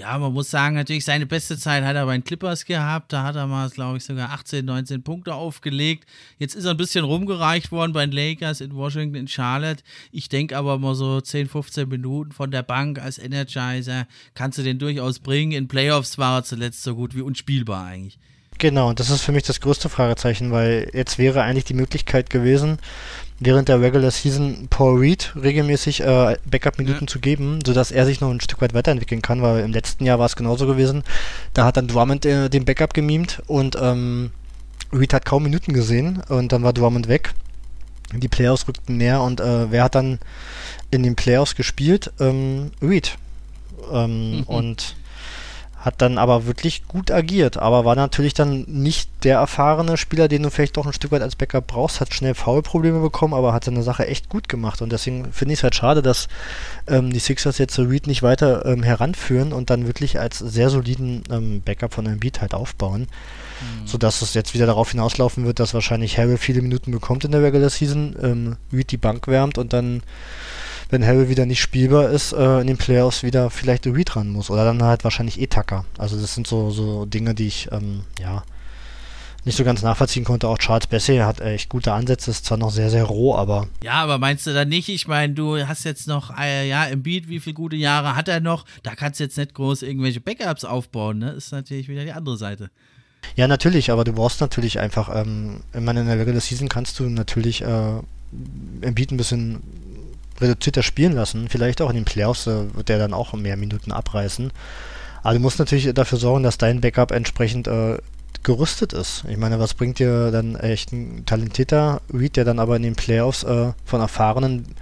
ja, man muss sagen, natürlich seine beste Zeit hat er bei den Clippers gehabt. Da hat er mal, glaube ich, sogar 18, 19 Punkte aufgelegt. Jetzt ist er ein bisschen rumgereicht worden bei den Lakers in Washington, in Charlotte. Ich denke aber mal so 10, 15 Minuten von der Bank als Energizer kannst du den durchaus bringen. In Playoffs war er zuletzt so gut wie unspielbar eigentlich. Genau, das ist für mich das größte Fragezeichen, weil jetzt wäre eigentlich die Möglichkeit gewesen, während der Regular Season Paul Reed regelmäßig äh, Backup-Minuten ja. zu geben, sodass er sich noch ein Stück weit weiterentwickeln kann, weil im letzten Jahr war es genauso gewesen. Da hat dann Drummond äh, den Backup gemimt und ähm, Reed hat kaum Minuten gesehen und dann war Drummond weg. Die Playoffs rückten näher und äh, wer hat dann in den Playoffs gespielt? Ähm, Reed. Ähm, mhm. Und hat dann aber wirklich gut agiert, aber war natürlich dann nicht der erfahrene Spieler, den du vielleicht doch ein Stück weit als Backup brauchst, hat schnell Foul-Probleme bekommen, aber hat seine Sache echt gut gemacht und deswegen finde ich es halt schade, dass ähm, die Sixers jetzt so Reed nicht weiter ähm, heranführen und dann wirklich als sehr soliden ähm, Backup von einem Beat halt aufbauen, mhm. sodass es jetzt wieder darauf hinauslaufen wird, dass wahrscheinlich Harry viele Minuten bekommt in der Regular Season, ähm, Reed die Bank wärmt und dann wenn Harry wieder nicht spielbar ist, äh, in den Playoffs wieder vielleicht Reed ran muss. Oder dann halt wahrscheinlich E-Tacker. Also das sind so, so Dinge, die ich, ähm, ja, nicht so ganz nachvollziehen konnte. Auch Charles Bessie hat echt gute Ansätze, ist zwar noch sehr, sehr roh, aber. Ja, aber meinst du da nicht? Ich meine, du hast jetzt noch, äh, ja, im Beat, wie viele gute Jahre hat er noch? Da kannst du jetzt nicht groß irgendwelche Backups aufbauen, ne? Ist natürlich wieder die andere Seite. Ja, natürlich, aber du brauchst natürlich einfach, ähm, ich meine, in der Regular Season kannst du natürlich äh, im Beat ein bisschen reduzierter spielen lassen. Vielleicht auch in den Playoffs äh, wird der dann auch mehr Minuten abreißen. Aber du musst natürlich dafür sorgen, dass dein Backup entsprechend äh, gerüstet ist. Ich meine, was bringt dir dann echt ein talentierter Reed, der dann aber in den Playoffs äh, von erfahrenen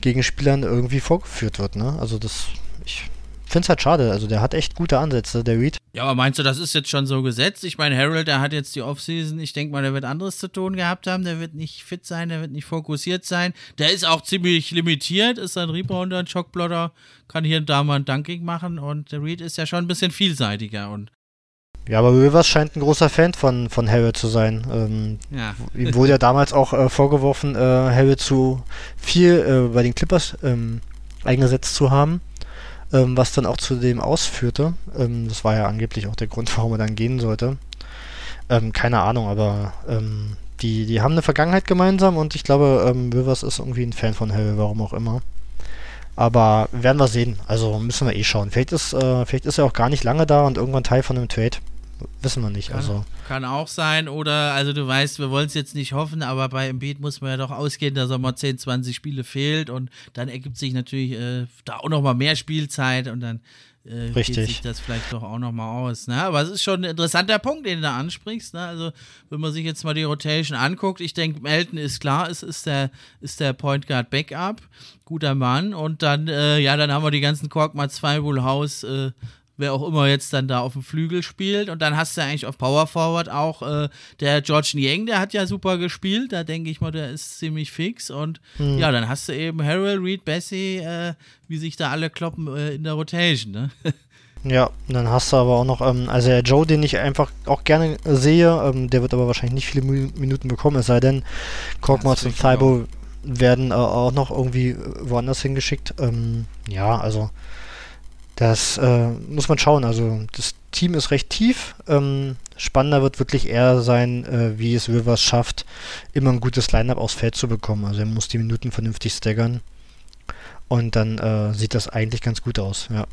Gegenspielern irgendwie vorgeführt wird, ne? Also das, ich finde es halt schade. Also der hat echt gute Ansätze, der Reed. Ja, aber meinst du, das ist jetzt schon so gesetzt? Ich meine, Harold, der hat jetzt die Offseason. Ich denke mal, der wird anderes zu tun gehabt haben. Der wird nicht fit sein, der wird nicht fokussiert sein. Der ist auch ziemlich limitiert, ist ein Rebounder, ein Schockblotter, kann hier und da mal ein Dunking machen. Und der Reed ist ja schon ein bisschen vielseitiger. Und ja, aber Rivers scheint ein großer Fan von, von Harold zu sein. Ähm, ja. Ihm wurde ja damals auch äh, vorgeworfen, äh, Harold zu viel äh, bei den Clippers ähm, eingesetzt zu haben ähm, was dann auch zu dem ausführte. Ähm, das war ja angeblich auch der Grund, warum er dann gehen sollte. Ähm, keine Ahnung, aber ähm, die, die haben eine Vergangenheit gemeinsam und ich glaube, ähm, Rivers ist irgendwie ein Fan von Harry, warum auch immer. Aber werden wir sehen. Also müssen wir eh schauen. Vielleicht ist, äh, vielleicht ist er auch gar nicht lange da und irgendwann Teil von einem Trade. Wissen wir nicht. Kann, also. kann auch sein. Oder, also du weißt, wir wollen es jetzt nicht hoffen, aber bei Embiid muss man ja doch ausgehen, dass er mal 10, 20 Spiele fehlt und dann ergibt sich natürlich äh, da auch nochmal mehr Spielzeit und dann äh, Richtig. geht sich das vielleicht doch auch nochmal aus. Ne? Aber es ist schon ein interessanter Punkt, den du da ansprichst. Ne? Also, wenn man sich jetzt mal die Rotation anguckt, ich denke, Melton ist klar, es ist der, ist der Point Guard Backup, guter Mann. Und dann, äh, ja, dann haben wir die ganzen Korkmaz 2 Wohlhaus, äh, wer auch immer jetzt dann da auf dem Flügel spielt. Und dann hast du eigentlich auf Power Forward auch äh, der George Niang, der hat ja super gespielt. Da denke ich mal, der ist ziemlich fix. Und Hm. ja, dann hast du eben Harold, Reed, Bessie, äh, wie sich da alle kloppen äh, in der Rotation. Ne? Ja, dann hast du aber auch noch, ähm, also der Joe, den ich einfach auch gerne sehe, ähm, der wird aber wahrscheinlich nicht viele Minuten bekommen, es sei denn, Korkmaz und Thibaut werden äh, auch noch irgendwie woanders hingeschickt. Ähm, ja, also das äh, muss man schauen. Also das Team ist recht tief. Ähm, spannender wird wirklich eher sein, äh, wie es Rivers schafft, immer ein gutes Lineup aufs Feld zu bekommen. Also er muss die Minuten vernünftig staggern. Und dann äh, sieht das eigentlich ganz gut aus, ja.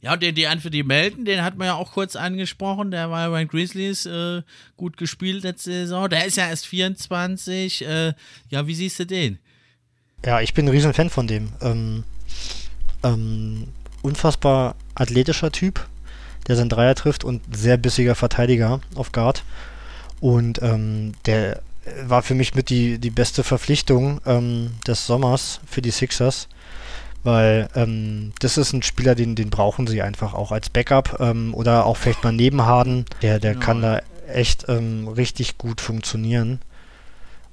Ja, und den, die für die Melden, den hat man ja auch kurz angesprochen. Der war ja bei den Grizzlies äh, gut gespielt letzte Saison. Der ist ja erst 24. Äh, ja, wie siehst du den? Ja, ich bin ein riesen Fan von dem. Ähm, ähm, unfassbar athletischer Typ, der seinen Dreier trifft und sehr bissiger Verteidiger auf Guard. Und ähm, der war für mich mit die, die beste Verpflichtung ähm, des Sommers für die Sixers. Weil ähm, das ist ein Spieler, den, den brauchen sie einfach auch als Backup ähm, oder auch vielleicht mal neben Harden. Der, der Genau, kann ja. da echt ähm, richtig gut funktionieren.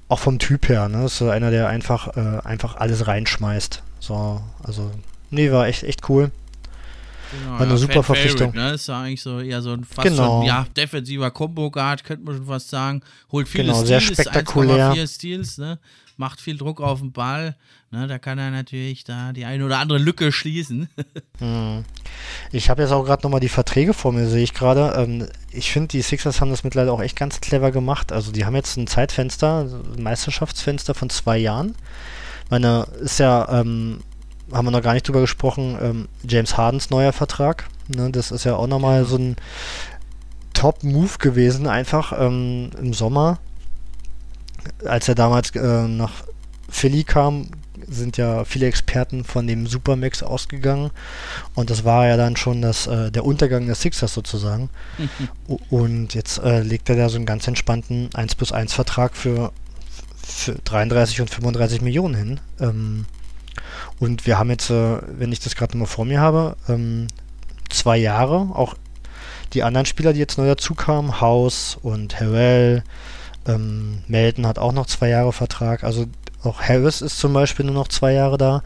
Auch vom Typ her, ne? Ist so einer, der einfach, äh, einfach alles reinschmeißt. So, also, nee, war echt, echt cool. Genau, War eine super Fan Verpflichtung. Favorite, ne? Ist ja eigentlich so eher so ein fast Genau. so ein, ja, defensiver Combo-Guard, könnte man schon fast sagen. Holt viele Genau, sehr Steals, spektakulär. 1,4 Steals, ne? Macht viel Druck auf den Ball. Ne? Da kann er natürlich da die eine oder andere Lücke schließen. Hm. Ich habe jetzt auch gerade nochmal die Verträge vor mir, sehe ich gerade. Ähm, ich finde, die Sixers haben das mittlerweile auch echt ganz clever gemacht. Also die haben jetzt ein Zeitfenster, ein Meisterschaftsfenster von zwei Jahren. Meine, ist ja, ähm, haben wir noch gar nicht drüber gesprochen, ähm, James Hardens neuer Vertrag. Ne, das ist ja auch nochmal so ein Top-Move gewesen, einfach ähm, im Sommer. Als er damals äh, nach Philly kam, sind ja viele Experten von dem Supermax ausgegangen. Und das war ja dann schon das, äh, der Untergang des Sixers sozusagen. U- Und jetzt äh, legt er da so einen ganz entspannten 1 plus 1 Vertrag für, für 33 und 35 Millionen hin. Ähm, und wir haben jetzt, äh, wenn ich das gerade nochmal vor mir habe, ähm, zwei Jahre. Auch die anderen Spieler, die jetzt neu dazukamen, House und Harrell, ähm, Melton hat auch noch zwei Jahre Vertrag. Also auch Harris ist zum Beispiel nur noch zwei Jahre da.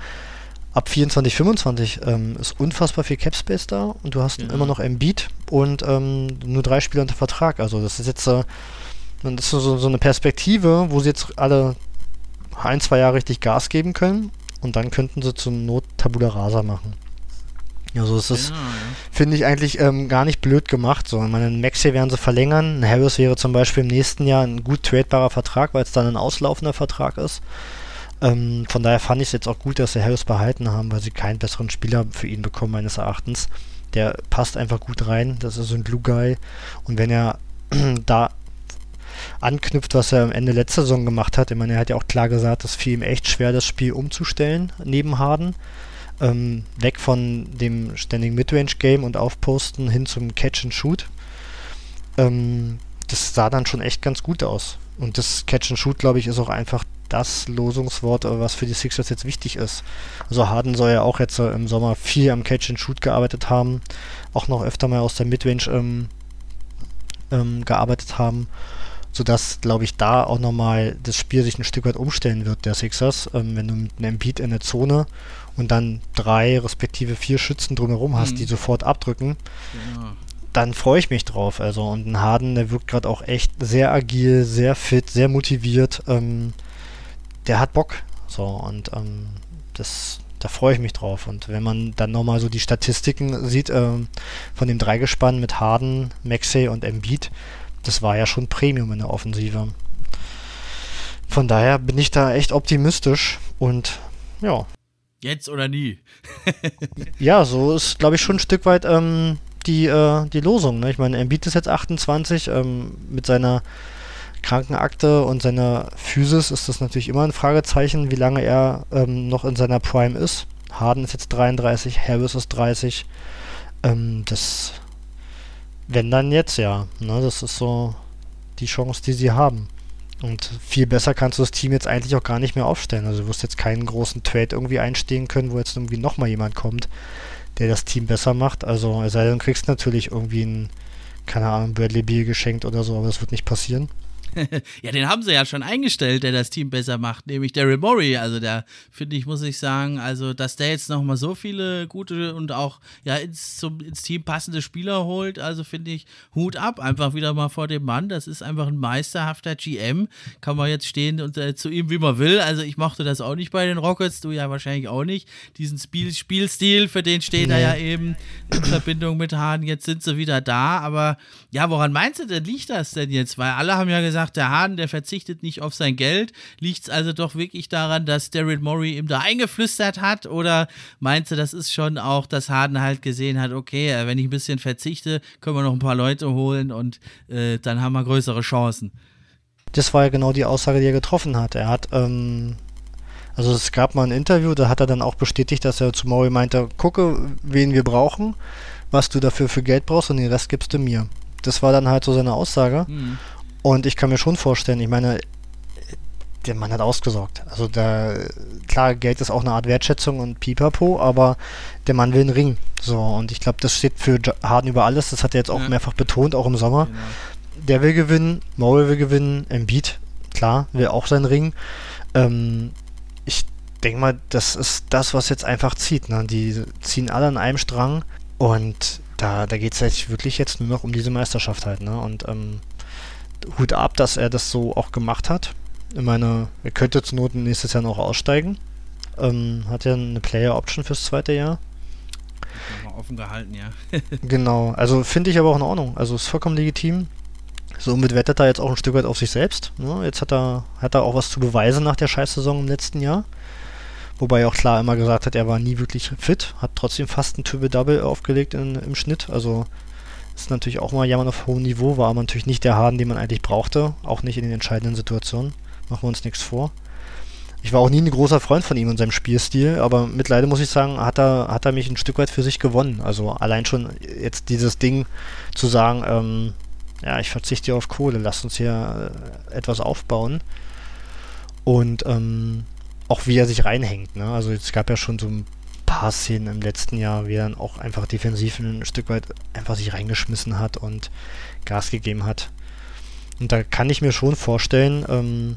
Ab 24, 25 ähm, ist unfassbar viel Capspace da und du hast Ja. immer noch Embiid und ähm, nur drei Spieler unter Vertrag. Also das ist jetzt äh, das ist so, so eine Perspektive, wo sie jetzt alle ein, zwei Jahre richtig Gas geben können und dann könnten sie zur Not Tabula Rasa machen. Also es ist, Genau, ja. finde ich eigentlich ähm, gar nicht blöd gemacht. So, ich meine, Maxi werden sie verlängern. Ein Harris wäre zum Beispiel im nächsten Jahr ein gut tradebarer Vertrag, weil es dann ein auslaufender Vertrag ist. Ähm, von daher fand ich es jetzt auch gut, dass sie Harris behalten haben, weil sie keinen besseren Spieler für ihn bekommen, meines Erachtens. Der passt einfach gut rein. Das ist so ein Glue Guy. Und wenn er da anknüpft, was er am Ende letzter Saison gemacht hat, ich meine, er hat ja auch klar gesagt, es fiel ihm echt schwer, das Spiel umzustellen neben Harden ähm, weg von dem ständigen Midrange-Game und Aufposten hin zum Catch and Shoot. Ähm, das sah dann schon echt ganz gut aus. Und das Catch and Shoot, glaube ich, ist auch einfach das Losungswort, äh, was für die Sixers jetzt wichtig ist. Also Harden soll ja auch jetzt äh, im Sommer viel am Catch and Shoot gearbeitet haben, auch noch öfter mal aus der Midrange ähm, ähm, gearbeitet haben, sodass, glaube ich, da auch nochmal das Spiel sich ein Stück weit umstellen wird, der Sixers, ähm, wenn du mit einem Beat in der Zone und dann drei respektive vier Schützen drumherum hast, Mhm. die sofort abdrücken, Genau. dann freue ich mich drauf. Also und ein Harden, der wirkt gerade auch echt sehr agil, sehr fit, sehr motiviert. Ähm, der hat Bock. So und ähm, das, da freue ich mich drauf. Und wenn man dann nochmal so die Statistiken sieht ähm, von dem Dreigespann mit Harden, Maxey und Embiid, das war ja schon Premium in der Offensive. Von daher bin ich da echt optimistisch und ja, Jetzt oder nie. ja, so ist, glaube ich, schon ein Stück weit ähm, die, äh, die Losung. Ne? Ich meine, Embiid ist jetzt 28, ähm, mit seiner Krankenakte und seiner Physis ist das natürlich immer ein Fragezeichen, wie lange er ähm, noch in seiner Prime ist. Harden ist jetzt 33, Harris ist 30. Ähm, das, wenn dann jetzt ja, ne, das ist so die Chance, die sie haben. Und viel besser kannst du das Team jetzt eigentlich auch gar nicht mehr aufstellen. Also du wirst jetzt keinen großen Trade irgendwie einstehen können, wo jetzt irgendwie nochmal jemand kommt, der das Team besser macht. Also es sei denn, du kriegst natürlich irgendwie ein, keine Ahnung, Bradley Beal geschenkt oder so, aber das wird nicht passieren. ja, den haben sie ja schon eingestellt, der das Team besser macht, nämlich Daryl Morey. Also der, finde ich, muss ich sagen, also dass der jetzt nochmal so viele gute und auch ja ins, zum, ins Team passende Spieler holt, also finde ich, Hut ab, einfach wieder mal vor dem Mann. Das ist einfach ein meisterhafter GM. Kann man jetzt stehen und äh, zu ihm, wie man will. Also ich mochte das auch nicht bei den Rockets, du ja wahrscheinlich auch nicht. Diesen Spiel Spielstil, für den steht nee. er ja eben in Verbindung mit Hahn. Jetzt sind sie wieder da, aber ja, woran meinst du denn, liegt das denn jetzt? Weil alle haben ja gesagt, sagt, der Hahn, der verzichtet nicht auf sein Geld. Liegt es also doch wirklich daran, dass Daryl Morey ihm da eingeflüstert hat? Oder meinst du, das ist schon auch, dass Harden halt gesehen hat, okay, äh, wenn ich ein bisschen verzichte, können wir noch ein paar Leute holen und äh, dann haben wir größere Chancen? Das war ja genau die Aussage, die er getroffen hat. Er hat, ähm, also es gab mal ein Interview, da hat er dann auch bestätigt, dass er zu Morey meinte, gucke, wen wir brauchen, was du dafür für Geld brauchst und den Rest gibst du mir. Das war dann halt so seine Aussage. Mhm. Und ich kann mir schon vorstellen, ich meine, der Mann hat ausgesorgt. Also da, klar, Geld ist auch eine Art Wertschätzung und pipapo, aber der Mann will einen Ring. So, und ich glaube, das steht für Harden über alles. Das hat er jetzt auch ja. mehrfach betont, auch im Sommer. Genau. Der will gewinnen, Murray will gewinnen, Embiid, klar, will auch seinen Ring. Ähm, ich denke mal, das ist das, was jetzt einfach zieht. Ne? Die ziehen alle an einem Strang und da, da geht es jetzt wirklich jetzt nur noch um diese Meisterschaft halt. Ne? Und ähm, Hut ab, dass er das so auch gemacht hat. Ich meine, er könnte zur Not nächstes Jahr noch aussteigen. Ähm, hat ja eine Player Option fürs zweite Jahr. Offen gehalten, ja. genau, also finde ich aber auch in Ordnung. Also ist vollkommen legitim. Somit wettet er jetzt auch ein Stück weit auf sich selbst. Ne? Jetzt hat er, hat er auch was zu beweisen nach der Scheißsaison im letzten Jahr. Wobei er auch klar immer gesagt hat, er war nie wirklich fit, hat trotzdem fast ein Triple-Double aufgelegt in, im Schnitt. Also ist natürlich auch mal jammern auf hohem Niveau, war aber natürlich nicht der Harden, den man eigentlich brauchte, auch nicht in den entscheidenden Situationen. Machen wir uns nichts vor. Ich war auch nie ein großer Freund von ihm und seinem Spielstil, aber mittlerweile muss ich sagen, hat er, hat er mich ein Stück weit für sich gewonnen. Also allein schon jetzt dieses Ding zu sagen, ähm, ja, ich verzichte auf Kohle, lasst uns hier äh, etwas aufbauen. Und ähm, auch wie er sich reinhängt. Ne? Also es gab ja schon so ein paar Szenen im letzten Jahr, wie er dann auch einfach defensiv ein Stück weit einfach sich reingeschmissen hat und Gas gegeben hat. Und da kann ich mir schon vorstellen, ähm,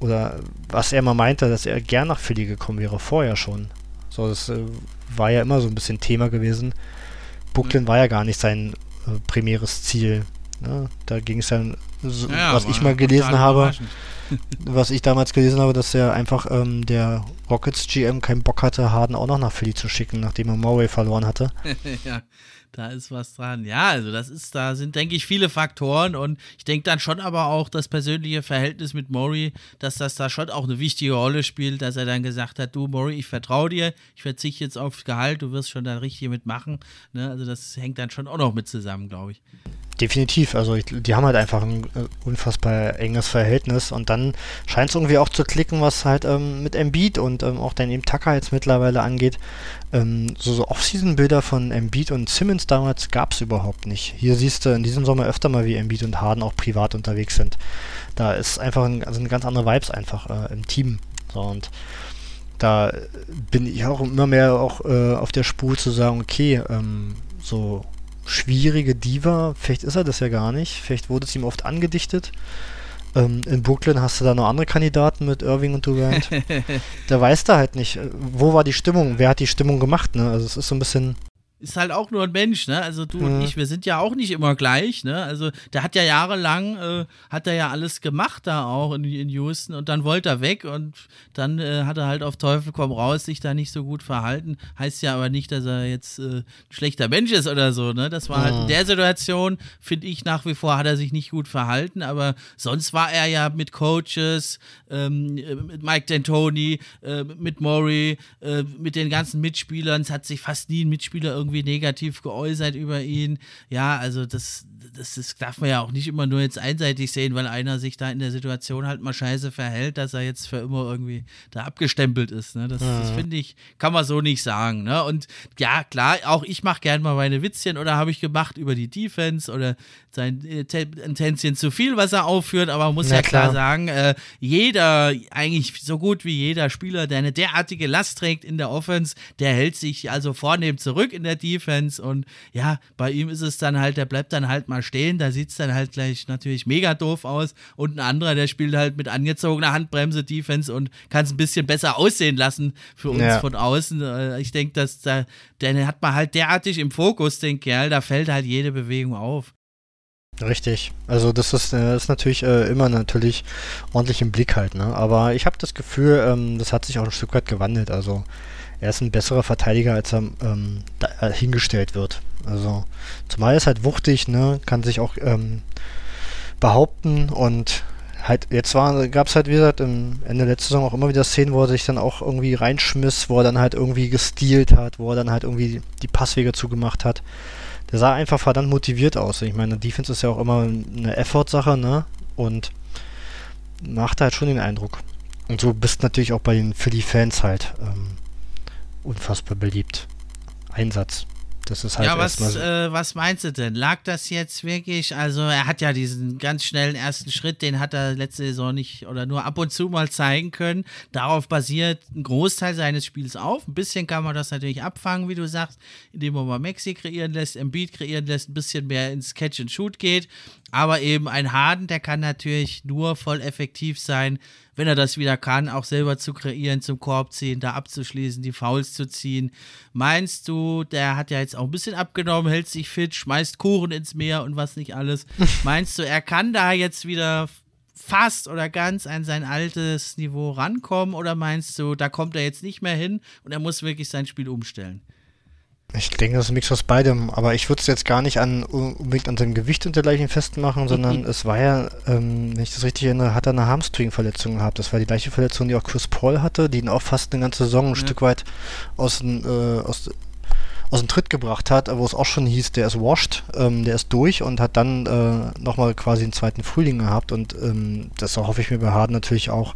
oder was er mal meinte, dass er gern nach Philly gekommen wäre, vorher schon. So, das äh, war ja immer so ein bisschen Thema gewesen. Brooklyn mhm. war ja gar nicht sein äh, primäres Ziel. Ne? Da ging es dann, so, ja, was ich mal gelesen habe, was ich damals gelesen habe, dass er einfach ähm, der Rockets GM keinen Bock hatte, Harden auch noch nach Philly zu schicken, nachdem er Murray verloren hatte. ja, da ist was dran. Ja, also das ist, da sind, denke ich, viele Faktoren und ich denke dann schon aber auch das persönliche Verhältnis mit Murray, dass das da schon auch eine wichtige Rolle spielt, dass er dann gesagt hat, du Murray, ich vertraue dir, ich verzichte jetzt auf Gehalt, du wirst schon da richtig mitmachen. Ne? Also das hängt dann schon auch noch mit zusammen, glaube ich. Definitiv, also ich, die haben halt einfach ein äh, unfassbar enges Verhältnis und dann scheint es irgendwie auch zu klicken, was halt ähm, mit Embiid und ähm, auch Daniel Tucker jetzt mittlerweile angeht. Ähm, so so Off-Season-Bilder von Embiid und Simmons damals gab es überhaupt nicht. Hier siehst du in diesem Sommer öfter mal, wie Embiid und Harden auch privat unterwegs sind. Da ist einfach ein, also eine ganz andere Vibes einfach äh, im Team. So und da bin ich auch immer mehr auch äh, auf der Spur zu sagen, okay, ähm, so schwierige Diva. Vielleicht ist er das ja gar nicht. Vielleicht wurde es ihm oft angedichtet. Ähm, in Brooklyn hast du da noch andere Kandidaten mit Irving und Durant. da weißt du halt nicht, äh, wo war die Stimmung, wer hat die Stimmung gemacht. Ne? Also es ist so ein bisschen ist halt auch nur ein Mensch, ne? Also du mhm. und ich, wir sind ja auch nicht immer gleich, ne? Also der hat ja jahrelang, äh, hat er ja alles gemacht da auch in, in Houston und dann wollte er weg und dann äh, hat er halt auf Teufel komm raus sich da nicht so gut verhalten. Heißt ja aber nicht, dass er jetzt äh, ein schlechter Mensch ist oder so, ne? Das war mhm. halt in der Situation, finde ich nach wie vor, hat er sich nicht gut verhalten, aber sonst war er ja mit Coaches, ähm, mit Mike D'Antoni, äh, mit Maury, äh, mit den ganzen Mitspielern, es hat sich fast nie ein Mitspieler irgendwie irgendwie negativ geäußert über ihn. Ja, also das, das, das darf man ja auch nicht immer nur jetzt einseitig sehen, weil einer sich da in der Situation halt mal scheiße verhält, dass er jetzt für immer irgendwie da abgestempelt ist. Ne? Das, mhm. das finde ich, kann man so nicht sagen. Ne? Und ja, klar, auch ich mache gerne mal meine Witzchen oder habe ich gemacht über die Defense oder sein äh, ein Tänzchen zu viel, was er aufführt, aber man muss ja, ja klar, klar sagen, äh, jeder, eigentlich so gut wie jeder Spieler, der eine derartige Last trägt in der Offense, der hält sich also vornehm zurück in der Defense und ja, bei ihm ist es dann halt, der bleibt dann halt mal stehen, da sieht es dann halt gleich natürlich mega doof aus und ein anderer, der spielt halt mit angezogener Handbremse Defense und kann es ein bisschen besser aussehen lassen für uns ja. von außen. Äh, ich denke, dass da, den hat man halt derartig im Fokus, den Kerl, da fällt halt jede Bewegung auf. Richtig. Also das ist, äh, ist natürlich äh, immer natürlich ordentlich im Blick halt, ne? Aber ich habe das Gefühl, ähm, das hat sich auch ein Stück weit gewandelt. Also er ist ein besserer Verteidiger, als er ähm, da, äh, hingestellt wird. Also zumal ist halt wuchtig, ne? Kann sich auch ähm, behaupten und halt, jetzt gab es halt, wie gesagt, im Ende letzter Saison auch immer wieder Szenen, wo er sich dann auch irgendwie reinschmiss, wo er dann halt irgendwie gestealt hat, wo er dann halt irgendwie die Passwege zugemacht hat der sah einfach verdammt motiviert aus. Ich meine, Defense ist ja auch immer eine Effort-Sache, ne? Und macht halt schon den Eindruck. Und so bist natürlich auch bei den Philly-Fans halt ähm, unfassbar beliebt. Einsatz. Das ist halt ja, was, so. äh, was meinst du denn? Lag das jetzt wirklich? Also, er hat ja diesen ganz schnellen ersten Schritt, den hat er letzte Saison nicht oder nur ab und zu mal zeigen können. Darauf basiert ein Großteil seines Spiels auf. Ein bisschen kann man das natürlich abfangen, wie du sagst, indem man mal Maxi kreieren lässt, Embiid kreieren lässt, ein bisschen mehr ins Catch and Shoot geht. Aber eben ein Harden, der kann natürlich nur voll effektiv sein, wenn er das wieder kann, auch selber zu kreieren, zum Korb ziehen, da abzuschließen, die Fouls zu ziehen. Meinst du, der hat ja jetzt auch ein bisschen abgenommen, hält sich fit, schmeißt Kuchen ins Meer und was nicht alles. Meinst du, er kann da jetzt wieder fast oder ganz an sein altes Niveau rankommen oder meinst du, da kommt er jetzt nicht mehr hin und er muss wirklich sein Spiel umstellen? Ich denke, das ist ein Mix aus beidem, aber ich würde es jetzt gar nicht an, unbedingt an seinem Gewicht und dergleichen festmachen, sondern mhm. es war ja, ähm, wenn ich das richtig erinnere, hat er eine Hamstring-Verletzung gehabt. Das war die gleiche Verletzung, die auch Chris Paul hatte, die ihn auch fast eine ganze Saison ein ja. Stück weit aus, äh, aus, aus dem Tritt gebracht hat, wo es auch schon hieß, der ist washed, ähm, der ist durch und hat dann äh, nochmal quasi einen zweiten Frühling gehabt und ähm, das hoffe ich mir bei Harden natürlich auch,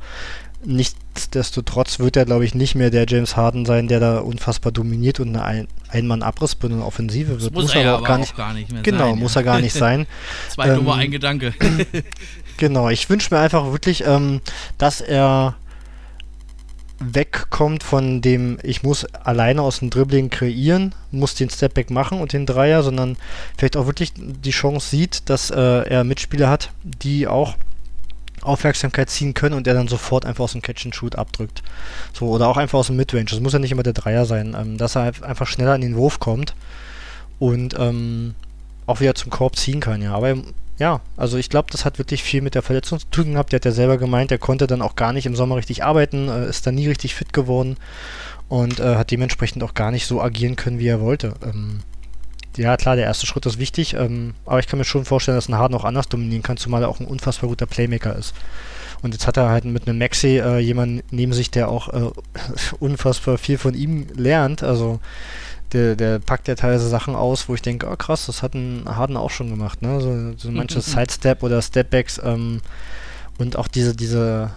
Nichtsdestotrotz wird er, glaube ich, nicht mehr der James Harden sein, der da unfassbar dominiert und eine Ein-Mann-Abrissbirne Offensive wird. Das muss, muss er aber auch gar nicht, auch gar nicht mehr genau, sein. Genau, muss er gar nicht sein. Zwei ähm, Nummer ein Gedanke. genau, ich wünsche mir einfach wirklich, ähm, dass er wegkommt von dem, ich muss alleine aus dem Dribbling kreieren, muss den Stepback machen und den Dreier, sondern vielleicht auch wirklich die Chance sieht, dass äh, er Mitspieler hat, die auch Aufmerksamkeit ziehen können und der dann sofort einfach aus dem Catch-and-Shoot abdrückt. So, oder auch einfach aus dem Midrange. Das muss ja nicht immer der Dreier sein, ähm, dass er einfach schneller in den Wurf kommt und ähm, auch wieder zum Korb ziehen kann, ja. Aber ja, also ich glaube, das hat wirklich viel mit der Verletzung zu tun gehabt. Der hat ja selber gemeint, der konnte dann auch gar nicht im Sommer richtig arbeiten, äh, ist dann nie richtig fit geworden und äh, hat dementsprechend auch gar nicht so agieren können, wie er wollte. Ähm, ja klar, der erste Schritt ist wichtig, ähm, aber ich kann mir schon vorstellen, dass ein Harden auch anders dominieren kann, zumal er auch ein unfassbar guter Playmaker ist. Und jetzt hat er halt mit einem Maxi äh, jemanden neben sich, der auch äh, unfassbar viel von ihm lernt. Also der, der packt ja teilweise Sachen aus, wo ich denke, oh krass, das hat ein Harden auch schon gemacht, ne? So, so manche Sidestep oder Stepbacks ähm, und auch diese, diese,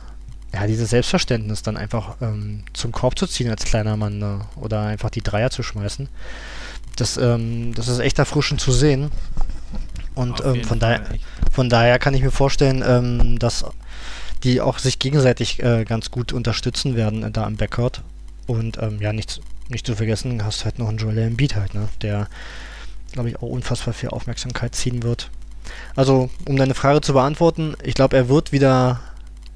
ja, dieses Selbstverständnis dann einfach ähm, zum Korb zu ziehen als kleiner Mann ne? oder einfach die Dreier zu schmeißen. Das, ähm, das ist echt erfrischend zu sehen. Und ähm, von, daher, von daher kann ich mir vorstellen, ähm, dass die auch sich gegenseitig äh, ganz gut unterstützen werden äh, da im Backcourt. Und ähm, ja, nicht, nicht zu vergessen, hast halt noch einen Joel Embiid halt, ne? der, glaube ich, auch unfassbar viel Aufmerksamkeit ziehen wird. Also, um deine Frage zu beantworten, ich glaube, er wird wieder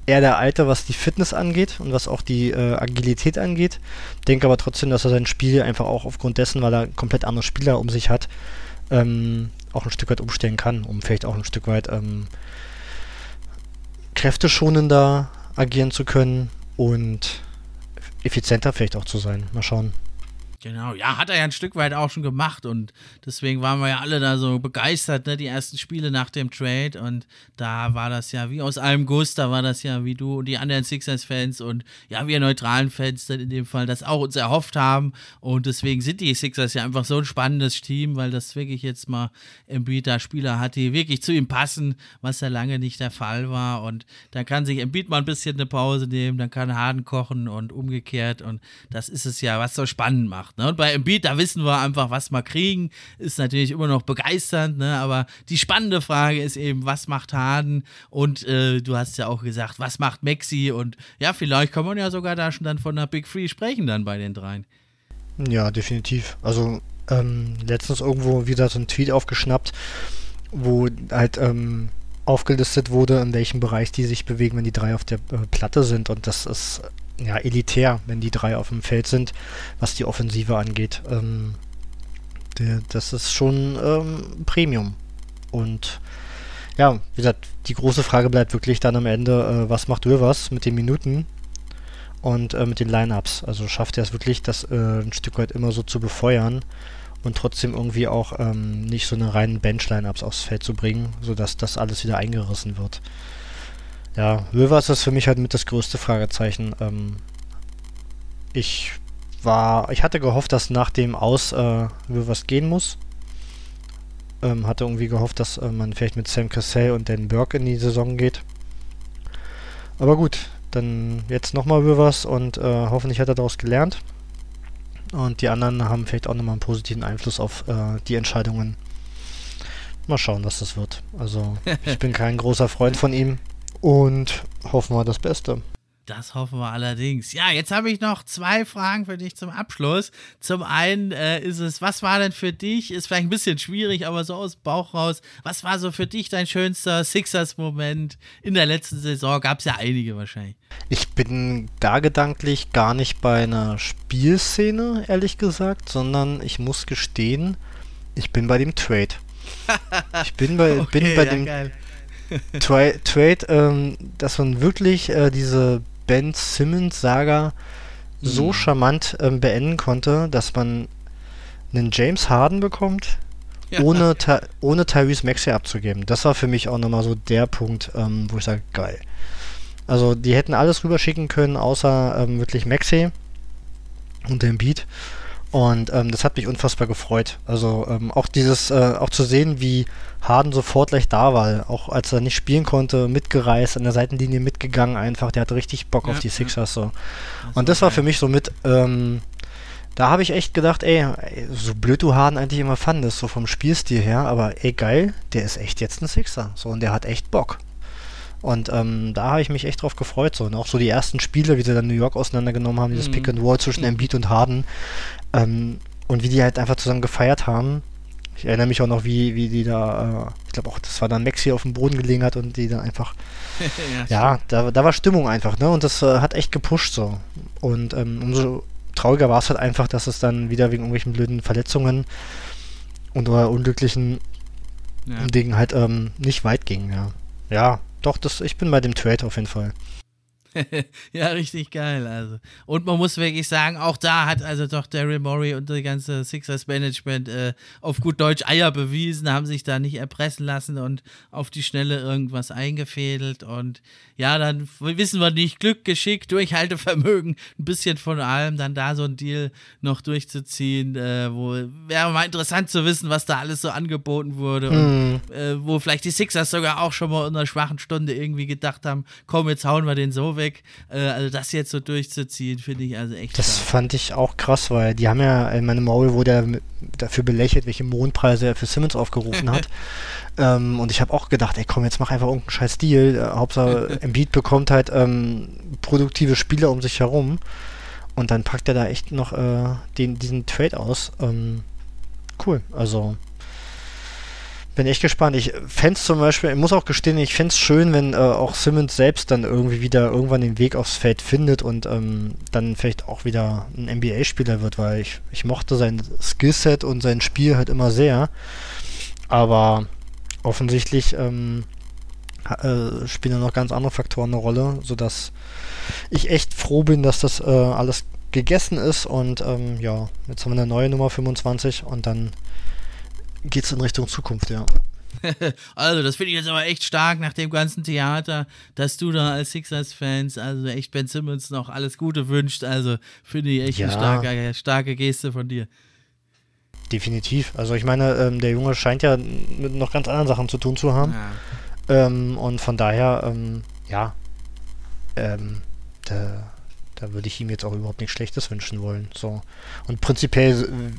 eher der Alte, was die Fitness angeht und was auch die äh, Agilität angeht. Denke aber trotzdem, dass er sein Spiel einfach auch aufgrund dessen, weil er komplett andere Spieler um sich hat, ähm, auch ein Stück weit umstellen kann, um vielleicht auch ein Stück weit ähm, kräfteschonender agieren zu können und effizienter vielleicht auch zu sein. Mal schauen. Genau, ja, hat er ja ein Stück weit auch schon gemacht und deswegen waren wir ja alle da so begeistert, ne, die ersten Spiele nach dem Trade und da war das ja wie aus allem Guss, da war das ja wie du und die anderen Sixers-Fans und ja, wir neutralen Fans dann in dem Fall das auch uns erhofft haben und deswegen sind die Sixers ja einfach so ein spannendes Team, weil das wirklich jetzt mal Embiid da Spieler hat, die wirklich zu ihm passen, was ja lange nicht der Fall war und dann kann sich Embiid mal ein bisschen eine Pause nehmen, dann kann Harden kochen und umgekehrt und das ist es ja, was so spannend macht. Ne? Und bei Embiid, da wissen wir einfach, was wir kriegen. Ist natürlich immer noch begeisternd, ne? aber die spannende Frage ist eben, was macht Harden? Und äh, du hast ja auch gesagt, was macht Maxi? Und ja, vielleicht kann man ja sogar da schon dann von einer Big Free sprechen, dann bei den dreien. Ja, definitiv. Also ähm, letztens irgendwo wieder so ein Tweet aufgeschnappt, wo halt ähm, aufgelistet wurde, in welchem Bereich die sich bewegen, wenn die drei auf der äh, Platte sind. Und das ist ja, elitär, wenn die drei auf dem Feld sind, was die Offensive angeht. Ähm, der, das ist schon ähm, Premium. Und ja, wie gesagt, die große Frage bleibt wirklich dann am Ende, äh, was macht Rivers mit den Minuten und äh, mit den Lineups? Also schafft er es wirklich, das äh, ein Stück weit immer so zu befeuern und trotzdem irgendwie auch ähm, nicht so eine reinen Bench-Lineups aufs Feld zu bringen, sodass das alles wieder eingerissen wird. Ja, Rivers ist für mich halt mit das größte Fragezeichen. Ähm, ich war, ich hatte gehofft, dass nach dem Aus äh, Rivers gehen muss. Ähm, hatte irgendwie gehofft, dass äh, man vielleicht mit Sam Cassell und Dan Burke in die Saison geht. Aber gut, dann jetzt nochmal Rivers und äh, hoffentlich hat er daraus gelernt. Und die anderen haben vielleicht auch nochmal einen positiven Einfluss auf äh, die Entscheidungen. Mal schauen, was das wird. Also, ich bin kein großer Freund von ihm und hoffen wir das Beste. Das hoffen wir allerdings. Ja, jetzt habe ich noch zwei Fragen für dich zum Abschluss. Zum einen äh, ist es, was war denn für dich, ist vielleicht ein bisschen schwierig, aber so aus Bauch raus, was war so für dich dein schönster Sixers-Moment in der letzten Saison? Gab es ja einige wahrscheinlich. Ich bin da gedanklich gar nicht bei einer Spielszene, ehrlich gesagt, sondern ich muss gestehen, ich bin bei dem Trade. Ich bin bei, okay, bin bei ja, dem geil. Tra Trade, ähm, dass man wirklich äh, diese Ben Simmons-Saga mhm. so charmant ähm, beenden konnte, dass man einen James Harden bekommt, ja. ohne, ohne Tyrese Maxey abzugeben. Das war für mich auch nochmal so der Punkt, ähm, wo ich sage, geil. Also die hätten alles rüberschicken können, außer ähm, wirklich Maxey und den Beat. Und ähm, das hat mich unfassbar gefreut. Also ähm, auch dieses, äh, auch zu sehen, wie Harden sofort gleich da war, auch als er nicht spielen konnte, mitgereist, an der Seitenlinie mitgegangen einfach. Der hatte richtig Bock ja, auf die Sixers so. Das und das war für mich so mit, ähm, da habe ich echt gedacht, ey, so blöd du Harden eigentlich immer fandest, so vom Spielstil her, aber ey, geil, der ist echt jetzt ein Sixer. So, und der hat echt Bock. Und ähm, da habe ich mich echt drauf gefreut. So. Und auch so die ersten Spiele, wie sie dann New York auseinandergenommen haben, dieses mhm. Pick and Roll zwischen. Embiid und Harden. Ähm, und wie die halt einfach zusammen gefeiert haben. Ich erinnere mich auch noch, wie, wie die da, äh, ich glaube auch, das war dann Maxi auf dem Boden gelegen hat und die dann einfach, ja, ja da, da war Stimmung einfach, ne? Und das äh, hat echt gepusht so. Und ähm, umso trauriger war es halt einfach, dass es dann wieder wegen irgendwelchen blöden Verletzungen und oder unglücklichen ja. Dingen halt ähm, nicht weit ging, ja. Ja, doch, das, ich bin bei dem Trade auf jeden Fall. ja, richtig geil. Also. Und man muss wirklich sagen, auch da hat also doch Daryl Morey und die ganze Sixers Management äh, auf gut Deutsch Eier bewiesen, haben sich da nicht erpressen lassen und auf die Schnelle irgendwas eingefädelt. Und ja, dann wissen wir nicht, Glück, Geschick, Durchhaltevermögen, ein bisschen von allem, dann da so ein Deal noch durchzuziehen, äh, wo wäre mal interessant zu wissen, was da alles so angeboten wurde mhm. und äh, wo vielleicht die Sixers sogar auch schon mal in einer schwachen Stunde irgendwie gedacht haben, komm, jetzt hauen wir den so weg. Äh, also das jetzt so durchzuziehen, finde ich also echt Das stark. fand ich auch krass, weil die haben ja, in meinem Maul wurde er dafür belächelt, welche Mondpreise er für Simmons aufgerufen hat. ähm, und ich habe auch gedacht, ey komm, jetzt mach einfach irgendeinen scheiß Deal. Äh, Hauptsache Embiid bekommt halt ähm, produktive Spieler um sich herum. Und dann packt er da echt noch äh, den, diesen Trade aus. Ähm, cool, also bin echt gespannt. Ich fände zum Beispiel, ich muss auch gestehen, ich fände es schön, wenn äh, auch Simmons selbst dann irgendwie wieder irgendwann den Weg aufs Feld findet und ähm, dann vielleicht auch wieder ein NBA-Spieler wird, weil ich, ich mochte sein Skillset und sein Spiel halt immer sehr. Aber offensichtlich ähm, äh, spielen da noch ganz andere Faktoren eine Rolle, sodass ich echt froh bin, dass das äh, alles gegessen ist und ähm, ja, jetzt haben wir eine neue Nummer 25 und dann geht es in Richtung Zukunft, ja. also, das finde ich jetzt aber echt stark nach dem ganzen Theater, dass du da als Sixers-Fans, also echt Ben Simmons noch alles Gute wünscht. Also, finde ich echt ja. eine starke, starke Geste von dir. Definitiv. Also, ich meine, ähm, der Junge scheint ja mit noch ganz anderen Sachen zu tun zu haben. Ja. Ähm, und von daher, ähm, ja, ähm, da, da würde ich ihm jetzt auch überhaupt nichts Schlechtes wünschen wollen. So. Und prinzipiell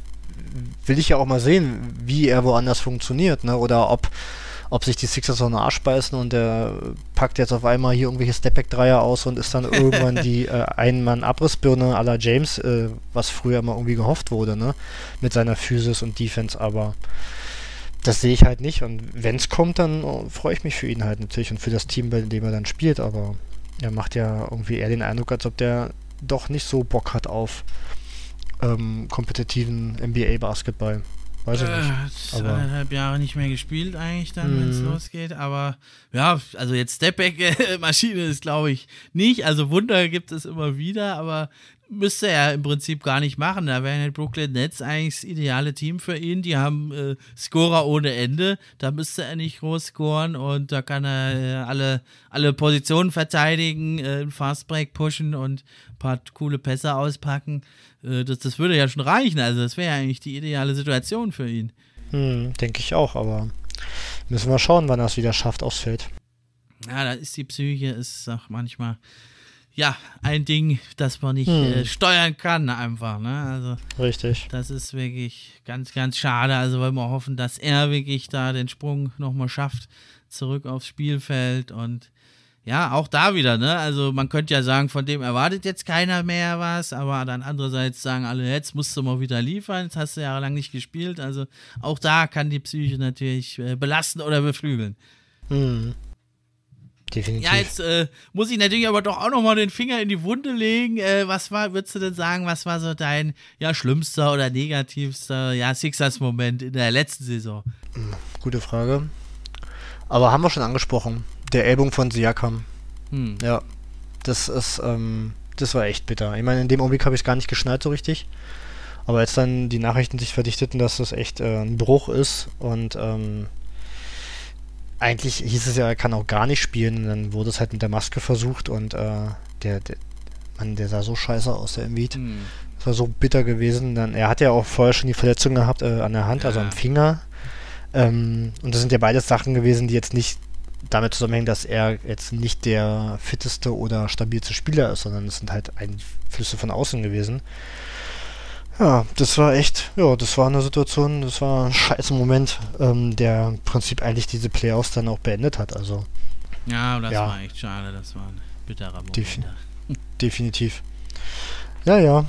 will ich ja auch mal sehen, wie er woanders funktioniert, ne? Oder ob, ob sich die Sixers so einen Arsch beißen und der packt jetzt auf einmal hier irgendwelche Stepback-Dreier aus und ist dann irgendwann die äh, Ein-Mann-Abrissbirne à la James, äh, was früher mal irgendwie gehofft wurde, ne? Mit seiner Physis und Defense, aber das sehe ich halt nicht. Und wenn es kommt, dann oh, freue ich mich für ihn halt natürlich und für das Team, bei dem er dann spielt, aber er macht ja irgendwie eher den Eindruck, als ob der doch nicht so Bock hat auf ähm, kompetitiven NBA-Basketball. Weiß ich nicht. Äh, eineinhalb Jahre nicht mehr gespielt eigentlich dann, wenn es mhm. losgeht. Aber ja, also jetzt Stepback-Maschine ist glaube ich nicht. Also Wunder gibt es immer wieder, aber müsste er im Prinzip gar nicht machen. Da wären halt Brooklyn Nets eigentlich das ideale Team für ihn. Die haben äh, Scorer ohne Ende. Da müsste er nicht groß scoren und da kann er äh, alle, alle Positionen verteidigen, äh, Fastbreak pushen und ein paar coole Pässe auspacken. Äh, das, das würde ja schon reichen. Also das wäre ja eigentlich die ideale Situation für ihn. Hm, denke ich auch, aber müssen wir schauen, wann er es wieder schafft aufs Feld. Ja, da ist die Psyche, ist auch manchmal ja, ein Ding, das man nicht hm. äh, steuern kann, einfach. Ne? Also, Richtig. Das ist wirklich ganz, ganz schade. Also, weil wir hoffen, dass er wirklich da den Sprung nochmal schafft, zurück aufs Spielfeld. Und ja, auch da wieder, ne? Also, man könnte ja sagen, von dem erwartet jetzt keiner mehr was, aber dann andererseits sagen alle, jetzt musst du mal wieder liefern, jetzt hast du jahrelang nicht gespielt. Also, auch da kann die Psyche natürlich äh, belasten oder beflügeln. Hm. Definitiv. Ja, jetzt äh, muss ich natürlich aber doch auch nochmal den Finger in die Wunde legen. Äh, was war, würdest du denn sagen, was war so dein ja, schlimmster oder negativster ja, Sixers-Moment in der letzten Saison? Hm, gute Frage. Aber haben wir schon angesprochen. Der Ellbogen von Siakam. Hm. Ja, das ist, ähm, das war echt bitter. Ich meine, in dem Augenblick habe ich es gar nicht geschnallt so richtig. Aber als dann die Nachrichten sich verdichteten, dass das echt äh, ein Bruch ist und ähm, eigentlich hieß es ja, er kann auch gar nicht spielen. Und dann wurde es halt mit der Maske versucht und äh, der, der, Mann, der sah so scheiße aus, der Embiid. Mhm. Das war so bitter gewesen. Dann, er hat ja auch vorher schon die Verletzung gehabt äh, an der Hand, ja. also am Finger. Ähm, und das sind ja beides Sachen gewesen, die jetzt nicht damit zusammenhängen, dass er jetzt nicht der fitteste oder stabilste Spieler ist, sondern es sind halt Einflüsse von außen gewesen. Ja, das war echt, ja, das war eine Situation, das war ein scheiß Moment, ähm, der im Prinzip eigentlich diese Playoffs dann auch beendet hat. Also. Ja, das ja. war echt schade, das war ein bitterer Moment. Defi definitiv. Ja, ja.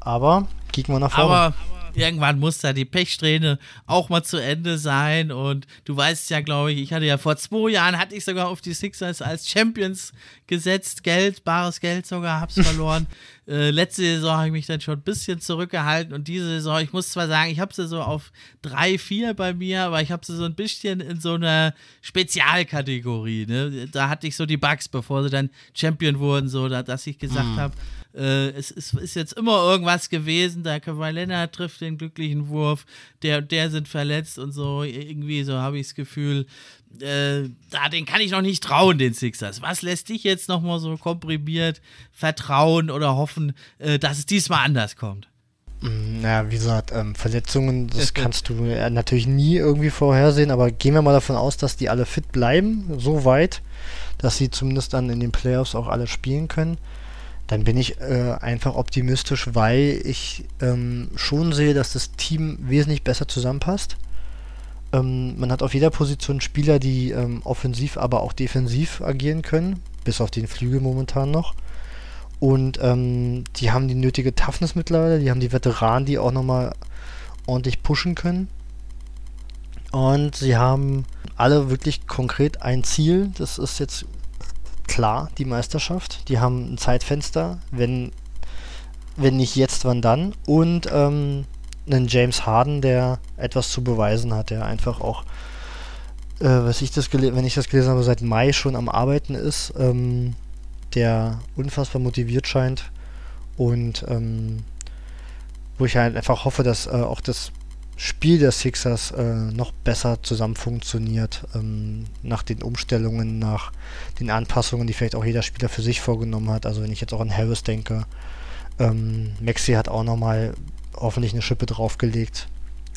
Aber kicken wir nach vorne. Aber irgendwann muss da die Pechsträhne auch mal zu Ende sein. Und du weißt ja, glaube ich, ich hatte ja vor zwei Jahren, hatte ich sogar auf die Sixers als Champions gesetzt. Geld, bares Geld sogar, hab's verloren. äh, letzte Saison habe ich mich dann schon ein bisschen zurückgehalten. Und diese Saison, ich muss zwar sagen, ich habe sie so auf drei, vier bei mir, aber ich habe sie so ein bisschen in so einer Spezialkategorie. Ne? Da hatte ich so die Bugs, bevor sie dann Champion wurden, so dass ich gesagt mhm. habe, äh, es, es, ist jetzt immer irgendwas gewesen, der Kawhi Leonard trifft den glücklichen Wurf, der und der sind verletzt und so, irgendwie so habe ich das Gefühl, äh, da, den kann ich noch nicht trauen, den Sixers. Was lässt dich jetzt nochmal so komprimiert vertrauen oder hoffen, äh, dass es diesmal anders kommt? Mm, naja, wie gesagt, ähm, Verletzungen, das kannst du natürlich nie irgendwie vorhersehen, aber gehen wir mal davon aus, dass die alle fit bleiben, so weit, dass sie zumindest dann in den Playoffs auch alle spielen können dann bin ich äh, einfach optimistisch, weil ich ähm, schon sehe, dass das Team wesentlich besser zusammenpasst. Ähm, man hat auf jeder Position Spieler, die ähm, offensiv, aber auch defensiv agieren können, bis auf den Flügel momentan noch. Und ähm, die haben die nötige Toughness mittlerweile, die haben die Veteranen, die auch nochmal ordentlich pushen können. Und sie haben alle wirklich konkret ein Ziel, das ist jetzt klar, die Meisterschaft. Die haben ein Zeitfenster, wenn, wenn nicht jetzt, wann dann. Und ähm, einen James Harden, der etwas zu beweisen hat, der einfach auch, äh, was ich das wenn ich das gelesen habe, seit Mai schon am Arbeiten ist, ähm, der unfassbar motiviert scheint Und ähm, wo ich halt einfach hoffe, dass äh, auch das Spiel der Sixers äh, noch besser zusammen funktioniert, ähm, nach den Umstellungen, nach den Anpassungen, die vielleicht auch jeder Spieler für sich vorgenommen hat. Also wenn ich jetzt auch an Harris denke, ähm, Maxi hat auch nochmal hoffentlich eine Schippe draufgelegt.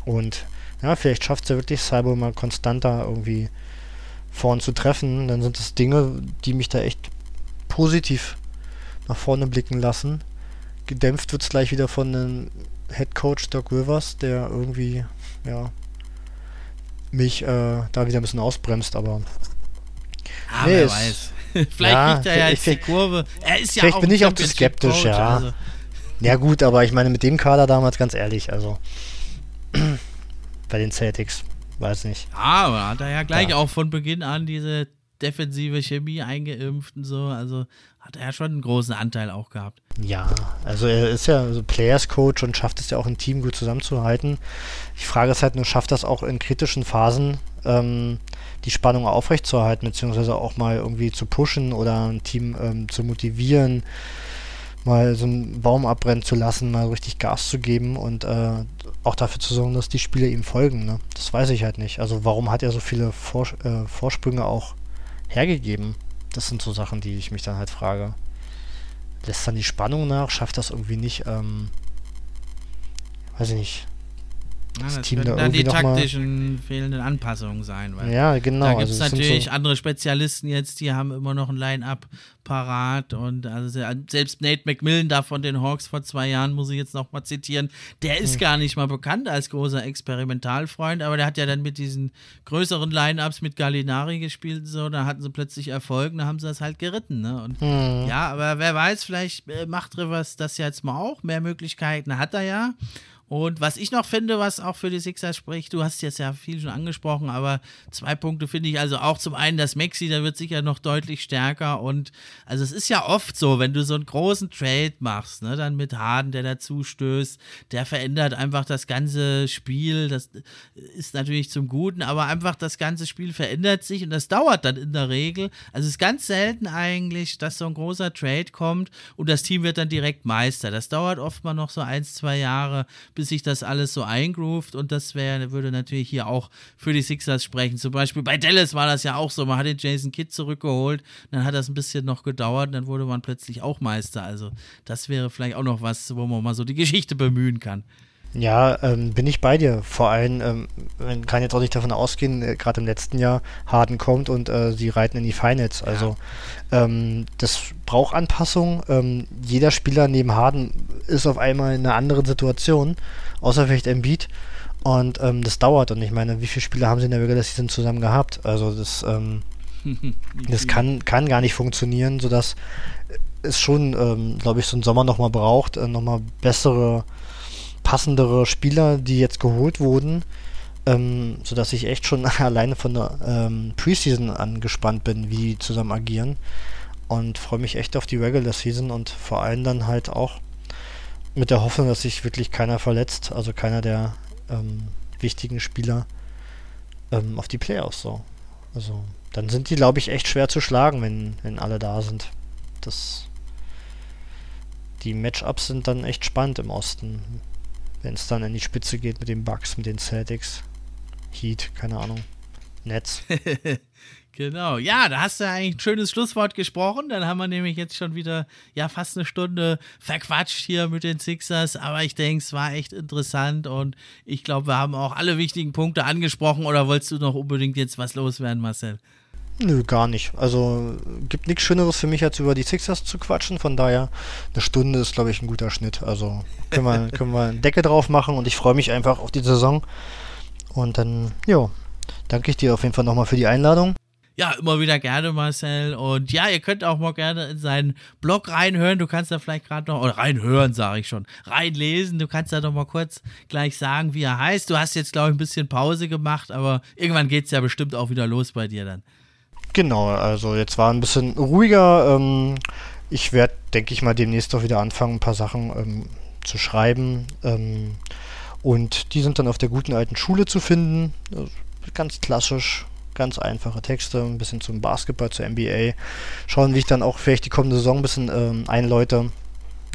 Und ja, vielleicht schafft es ja wirklich Cyber mal konstanter irgendwie vorn zu treffen. Dann sind es Dinge, die mich da echt positiv nach vorne blicken lassen. Gedämpft wird es gleich wieder von einem Head Coach Doc Rivers, der irgendwie, ja, mich äh, da wieder ein bisschen ausbremst, aber. Ah, nee, wer weiß. vielleicht ja, liegt er ja jetzt die Kurve. Er ist ja vielleicht auch bin ich auch zu skeptisch, Coach, ja. Also. Ja, gut, aber ich meine, mit dem Kader damals ganz ehrlich, also. bei den Celtics, weiß nicht. Ja, aber hat er ja gleich ja. auch von Beginn an diese defensive Chemie eingeimpft und so. Also hat er ja schon einen großen Anteil auch gehabt. Ja, also er ist ja so Players Coach und schafft es ja auch ein Team gut zusammenzuhalten. Ich frage es halt nur, schafft das auch in kritischen Phasen ähm, die Spannung aufrechtzuerhalten, beziehungsweise auch mal irgendwie zu pushen oder ein Team ähm, zu motivieren, mal so einen Baum abbrennen zu lassen, mal richtig Gas zu geben und äh, auch dafür zu sorgen, dass die Spieler ihm folgen. Ne? Das weiß ich halt nicht. Also warum hat er so viele Vors äh, Vorsprünge auch hergegeben? Das sind so Sachen, die ich mich dann halt frage. Lässt dann die Spannung nach? Schafft das irgendwie nicht? Ähm, weiß ich nicht. Das, das Team da dann die taktischen fehlenden Anpassungen sein. ja, genau. Da gibt es also natürlich so andere Spezialisten jetzt, die haben immer noch ein Line-Up parat und also selbst Nate McMillan da von den Hawks vor zwei Jahren, muss ich jetzt nochmal zitieren, der ist mhm. gar nicht mal bekannt als großer Experimentalfreund, aber der hat ja dann mit diesen größeren Line-Ups mit Gallinari gespielt und so, da hatten sie plötzlich Erfolg, da haben sie das halt geritten. Ne? Und mhm. ja, aber wer weiß, vielleicht äh, macht Rivers das jetzt mal auch, mehr Möglichkeiten hat er ja. Und was ich noch finde, was auch für die Sixers spricht, du hast jetzt ja viel schon angesprochen, aber zwei Punkte finde ich also auch zum einen, dass Maxi, der wird sicher noch deutlich stärker und also es ist ja oft so, wenn du so einen großen Trade machst, ne, dann mit Harden, der dazu stößt, der verändert einfach das ganze Spiel, das ist natürlich zum Guten, aber einfach das ganze Spiel verändert sich und das dauert dann in der Regel. Also es ist ganz selten eigentlich, dass so ein großer Trade kommt und das Team wird dann direkt Meister. Das dauert oft mal noch so ein, zwei Jahre, bis sich das alles so eingroovt und das wäre, würde natürlich hier auch für die Sixers sprechen. Zum Beispiel bei Dallas war das ja auch so, man hat den Jason Kidd zurückgeholt, dann hat das ein bisschen noch gedauert, dann wurde man plötzlich auch Meister. Also das wäre vielleicht auch noch was, wo man mal so die Geschichte bemühen kann. Ja, ähm, bin ich bei dir. Vor allem, ähm, man kann jetzt auch nicht davon ausgehen, äh, gerade im letzten Jahr Harden kommt und äh, sie reiten in die Finals. Also ähm, das braucht Anpassung. Ähm, jeder Spieler neben Harden ist auf einmal in einer anderen Situation, außer vielleicht Embiid. Und ähm, das dauert. Und ich meine, wie viele Spieler haben sie in der Regular Season zusammen gehabt? Also das, ähm, das kann, kann gar nicht funktionieren, sodass es schon, glaube ich, so einen Sommer nochmal braucht, äh, nochmal bessere passendere Spieler, die jetzt geholt wurden, ähm, sodass ich echt schon alleine von der ähm, Preseason angespannt bin, wie die zusammen agieren. Und freue mich echt auf die Regular Season und vor allem dann halt auch mit der Hoffnung, dass sich wirklich keiner verletzt, also keiner der ähm, wichtigen Spieler ähm, auf die Playoffs so. Also dann sind die, glaube ich, echt schwer zu schlagen, wenn, wenn alle da sind. Das die Matchups sind dann echt spannend im Osten wenn es dann in die Spitze geht mit den Bugs, mit den Celtics, Heat, keine Ahnung, Netz. genau, ja, da hast du eigentlich ein schönes Schlusswort gesprochen. Dann haben wir nämlich jetzt schon wieder ja fast eine Stunde verquatscht hier mit den Sixers. Aber ich denke, es war echt interessant und ich glaube, wir haben auch alle wichtigen Punkte angesprochen. Oder wolltest du noch unbedingt jetzt was loswerden, Marcel? Nö, gar nicht. Also gibt nichts Schöneres für mich, als über die Sixers zu quatschen. Von daher, eine Stunde ist, glaube ich, ein guter Schnitt. Also können wir, können wir einen Deckel drauf machen und ich freue mich einfach auf die Saison. Und dann, ja, danke ich dir auf jeden Fall nochmal für die Einladung. Ja, immer wieder gerne, Marcel. Und ja, ihr könnt auch mal gerne in seinen Blog reinhören. Du kannst da vielleicht gerade noch, oder reinhören, sage ich schon, reinlesen. Du kannst da noch mal kurz gleich sagen, wie er heißt. Du hast jetzt, glaube ich, ein bisschen Pause gemacht, aber irgendwann geht es ja bestimmt auch wieder los bei dir dann. Genau, also jetzt war ein bisschen ruhiger. Ähm, ich werde, denke ich mal, demnächst auch wieder anfangen, ein paar Sachen ähm, zu schreiben. Ähm, und die sind dann auf der guten alten Schule zu finden. Also ganz klassisch, ganz einfache Texte, ein bisschen zum Basketball, zur NBA. Schauen, wie ich dann auch vielleicht die kommende Saison ein bisschen ähm, einläute.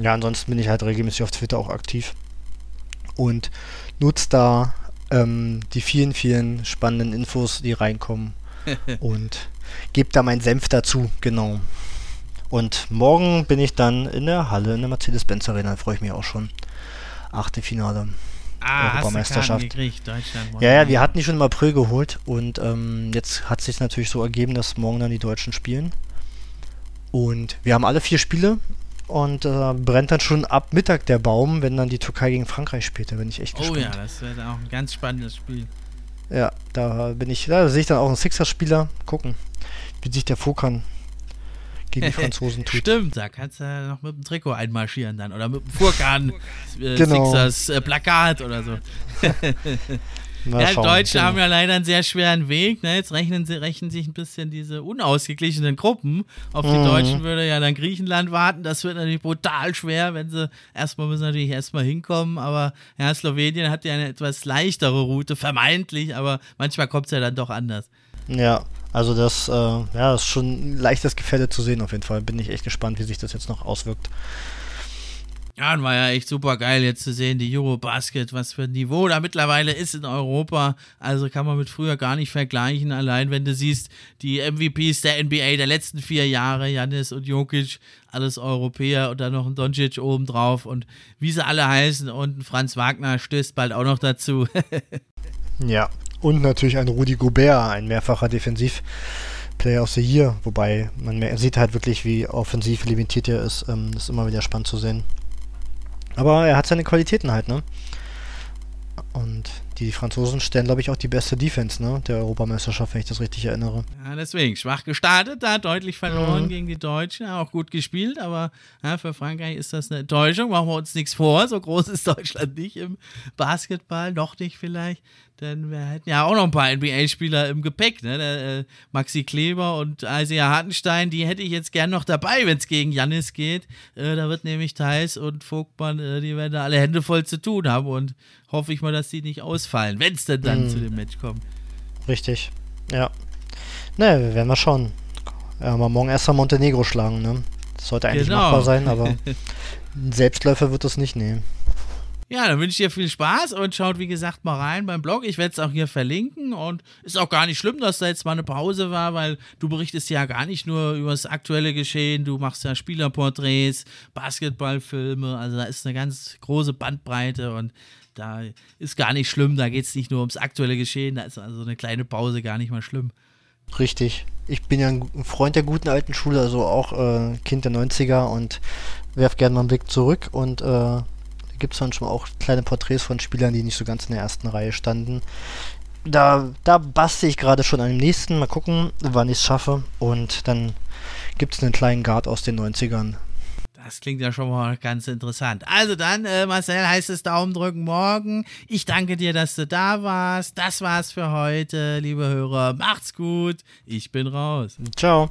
ja, ansonsten bin ich halt regelmäßig auf Twitter auch aktiv und nutze da ähm, die vielen, vielen spannenden Infos, die reinkommen und gebe da meinen Senf dazu, genau. Und morgen bin ich dann in der Halle in der Mercedes-Benz Arena, freue ich mich auch schon. Achte Finale. Ah, Europameisterschaft. gekriegt. Ja, ja, wir hatten die schon im April geholt und ähm, jetzt hat sich natürlich so ergeben, dass morgen dann die Deutschen spielen. Und wir haben alle vier Spiele und äh, brennt dann schon ab Mittag der Baum, wenn dann die Türkei gegen Frankreich spielt. Da bin ich echt oh gespannt. ja, das wird auch ein ganz spannendes Spiel. Ja, da bin ich, da sehe ich dann auch einen Sixers-Spieler. Gucken, wie sich der Fokan gegen die Franzosen tut. Stimmt, da kannst du ja noch mit dem Trikot einmarschieren dann oder mit dem Furkan äh, Genau. Sixers äh, Plakat oder so. Mal ja, die schauen, Deutschen genau. haben ja leider einen sehr schweren Weg. Ne? Jetzt rechnen, sie, rechnen sich ein bisschen diese unausgeglichenen Gruppen. Auf die Mhm. Deutschen würde ja dann Griechenland warten. Das wird natürlich brutal schwer, wenn sie erstmal müssen natürlich erstmal hinkommen. Aber ja, Slowenien hat ja eine etwas leichtere Route, vermeintlich, aber manchmal kommt es ja dann doch anders. Ja, also das, äh, ja, das ist schon ein leichtes Gefälle zu sehen auf jeden Fall. Bin ich echt gespannt, wie sich das jetzt noch auswirkt. Ja, und war ja echt super geil jetzt zu sehen, die Eurobasket, was für ein Niveau da mittlerweile ist in Europa. Also kann man mit früher gar nicht vergleichen. Allein wenn du siehst, die MVPs der NBA der letzten vier Jahre, Janis und Jokic, alles Europäer und dann noch ein Doncic obendrauf und wie sie alle heißen und ein Franz Wagner stößt bald auch noch dazu. Ja. Und natürlich ein Rudi Gobert, ein mehrfacher Defensiv-Player of the Year. Wobei man sieht halt wirklich, wie offensiv limitiert er ist. Ähm, ist immer wieder spannend zu sehen. Aber er hat seine Qualitäten halt, ne? Und die Franzosen stellen, glaube ich, auch die beste Defense, ne? Der Europameisterschaft, wenn ich das richtig erinnere. Ja, deswegen, schwach gestartet, da deutlich verloren Mhm. gegen die Deutschen, auch gut gespielt, aber ja, für Frankreich ist das eine Enttäuschung, machen wir uns nichts vor, so groß ist Deutschland nicht im Basketball, noch nicht vielleicht, denn wir hätten ja auch noch ein paar NBA-Spieler im Gepäck, ne, der, äh, Maxi Kleber und Isaiah Hartenstein, die hätte ich jetzt gern noch dabei, wenn es gegen Jannis geht, äh, da wird nämlich Thais und Vogtmann, äh, die werden da alle Hände voll zu tun haben und hoffe ich mal, dass die nicht ausfallen, wenn es denn dann Mhm. zu dem Match kommt. Richtig. Ja. Naja, wir werden mal schauen. Ja, mal morgen erst mal Montenegro schlagen, ne? Das sollte eigentlich Genau. machbar sein, aber ein Selbstläufer wird es nicht nehmen. Ja, dann wünsche ich dir viel Spaß und schaut, wie gesagt, mal rein beim Blog. Ich werde es auch hier verlinken und ist auch gar nicht schlimm, dass da jetzt mal eine Pause war, weil du berichtest ja gar nicht nur über das aktuelle Geschehen, du machst ja Spielerporträts, Basketballfilme, also da ist eine ganz große Bandbreite und da ist gar nicht schlimm, da geht es nicht nur ums aktuelle Geschehen, da ist also eine kleine Pause gar nicht mal schlimm. Richtig. Ich bin ja ein Freund der guten alten Schule, also auch äh, Kind der 90er und werf gerne mal einen Blick zurück und äh, gibt es dann schon auch kleine Porträts von Spielern, die nicht so ganz in der ersten Reihe standen. Da, da bastel ich gerade schon an dem nächsten. Mal gucken, wann ich es schaffe. Und dann gibt es einen kleinen Guard aus den 90ern. Das klingt ja schon mal ganz interessant. Also dann, äh, Marcel, heißt es Daumen drücken morgen. Ich danke dir, dass du da warst. Das war's für heute, liebe Hörer. Macht's gut. Ich bin raus. Ciao.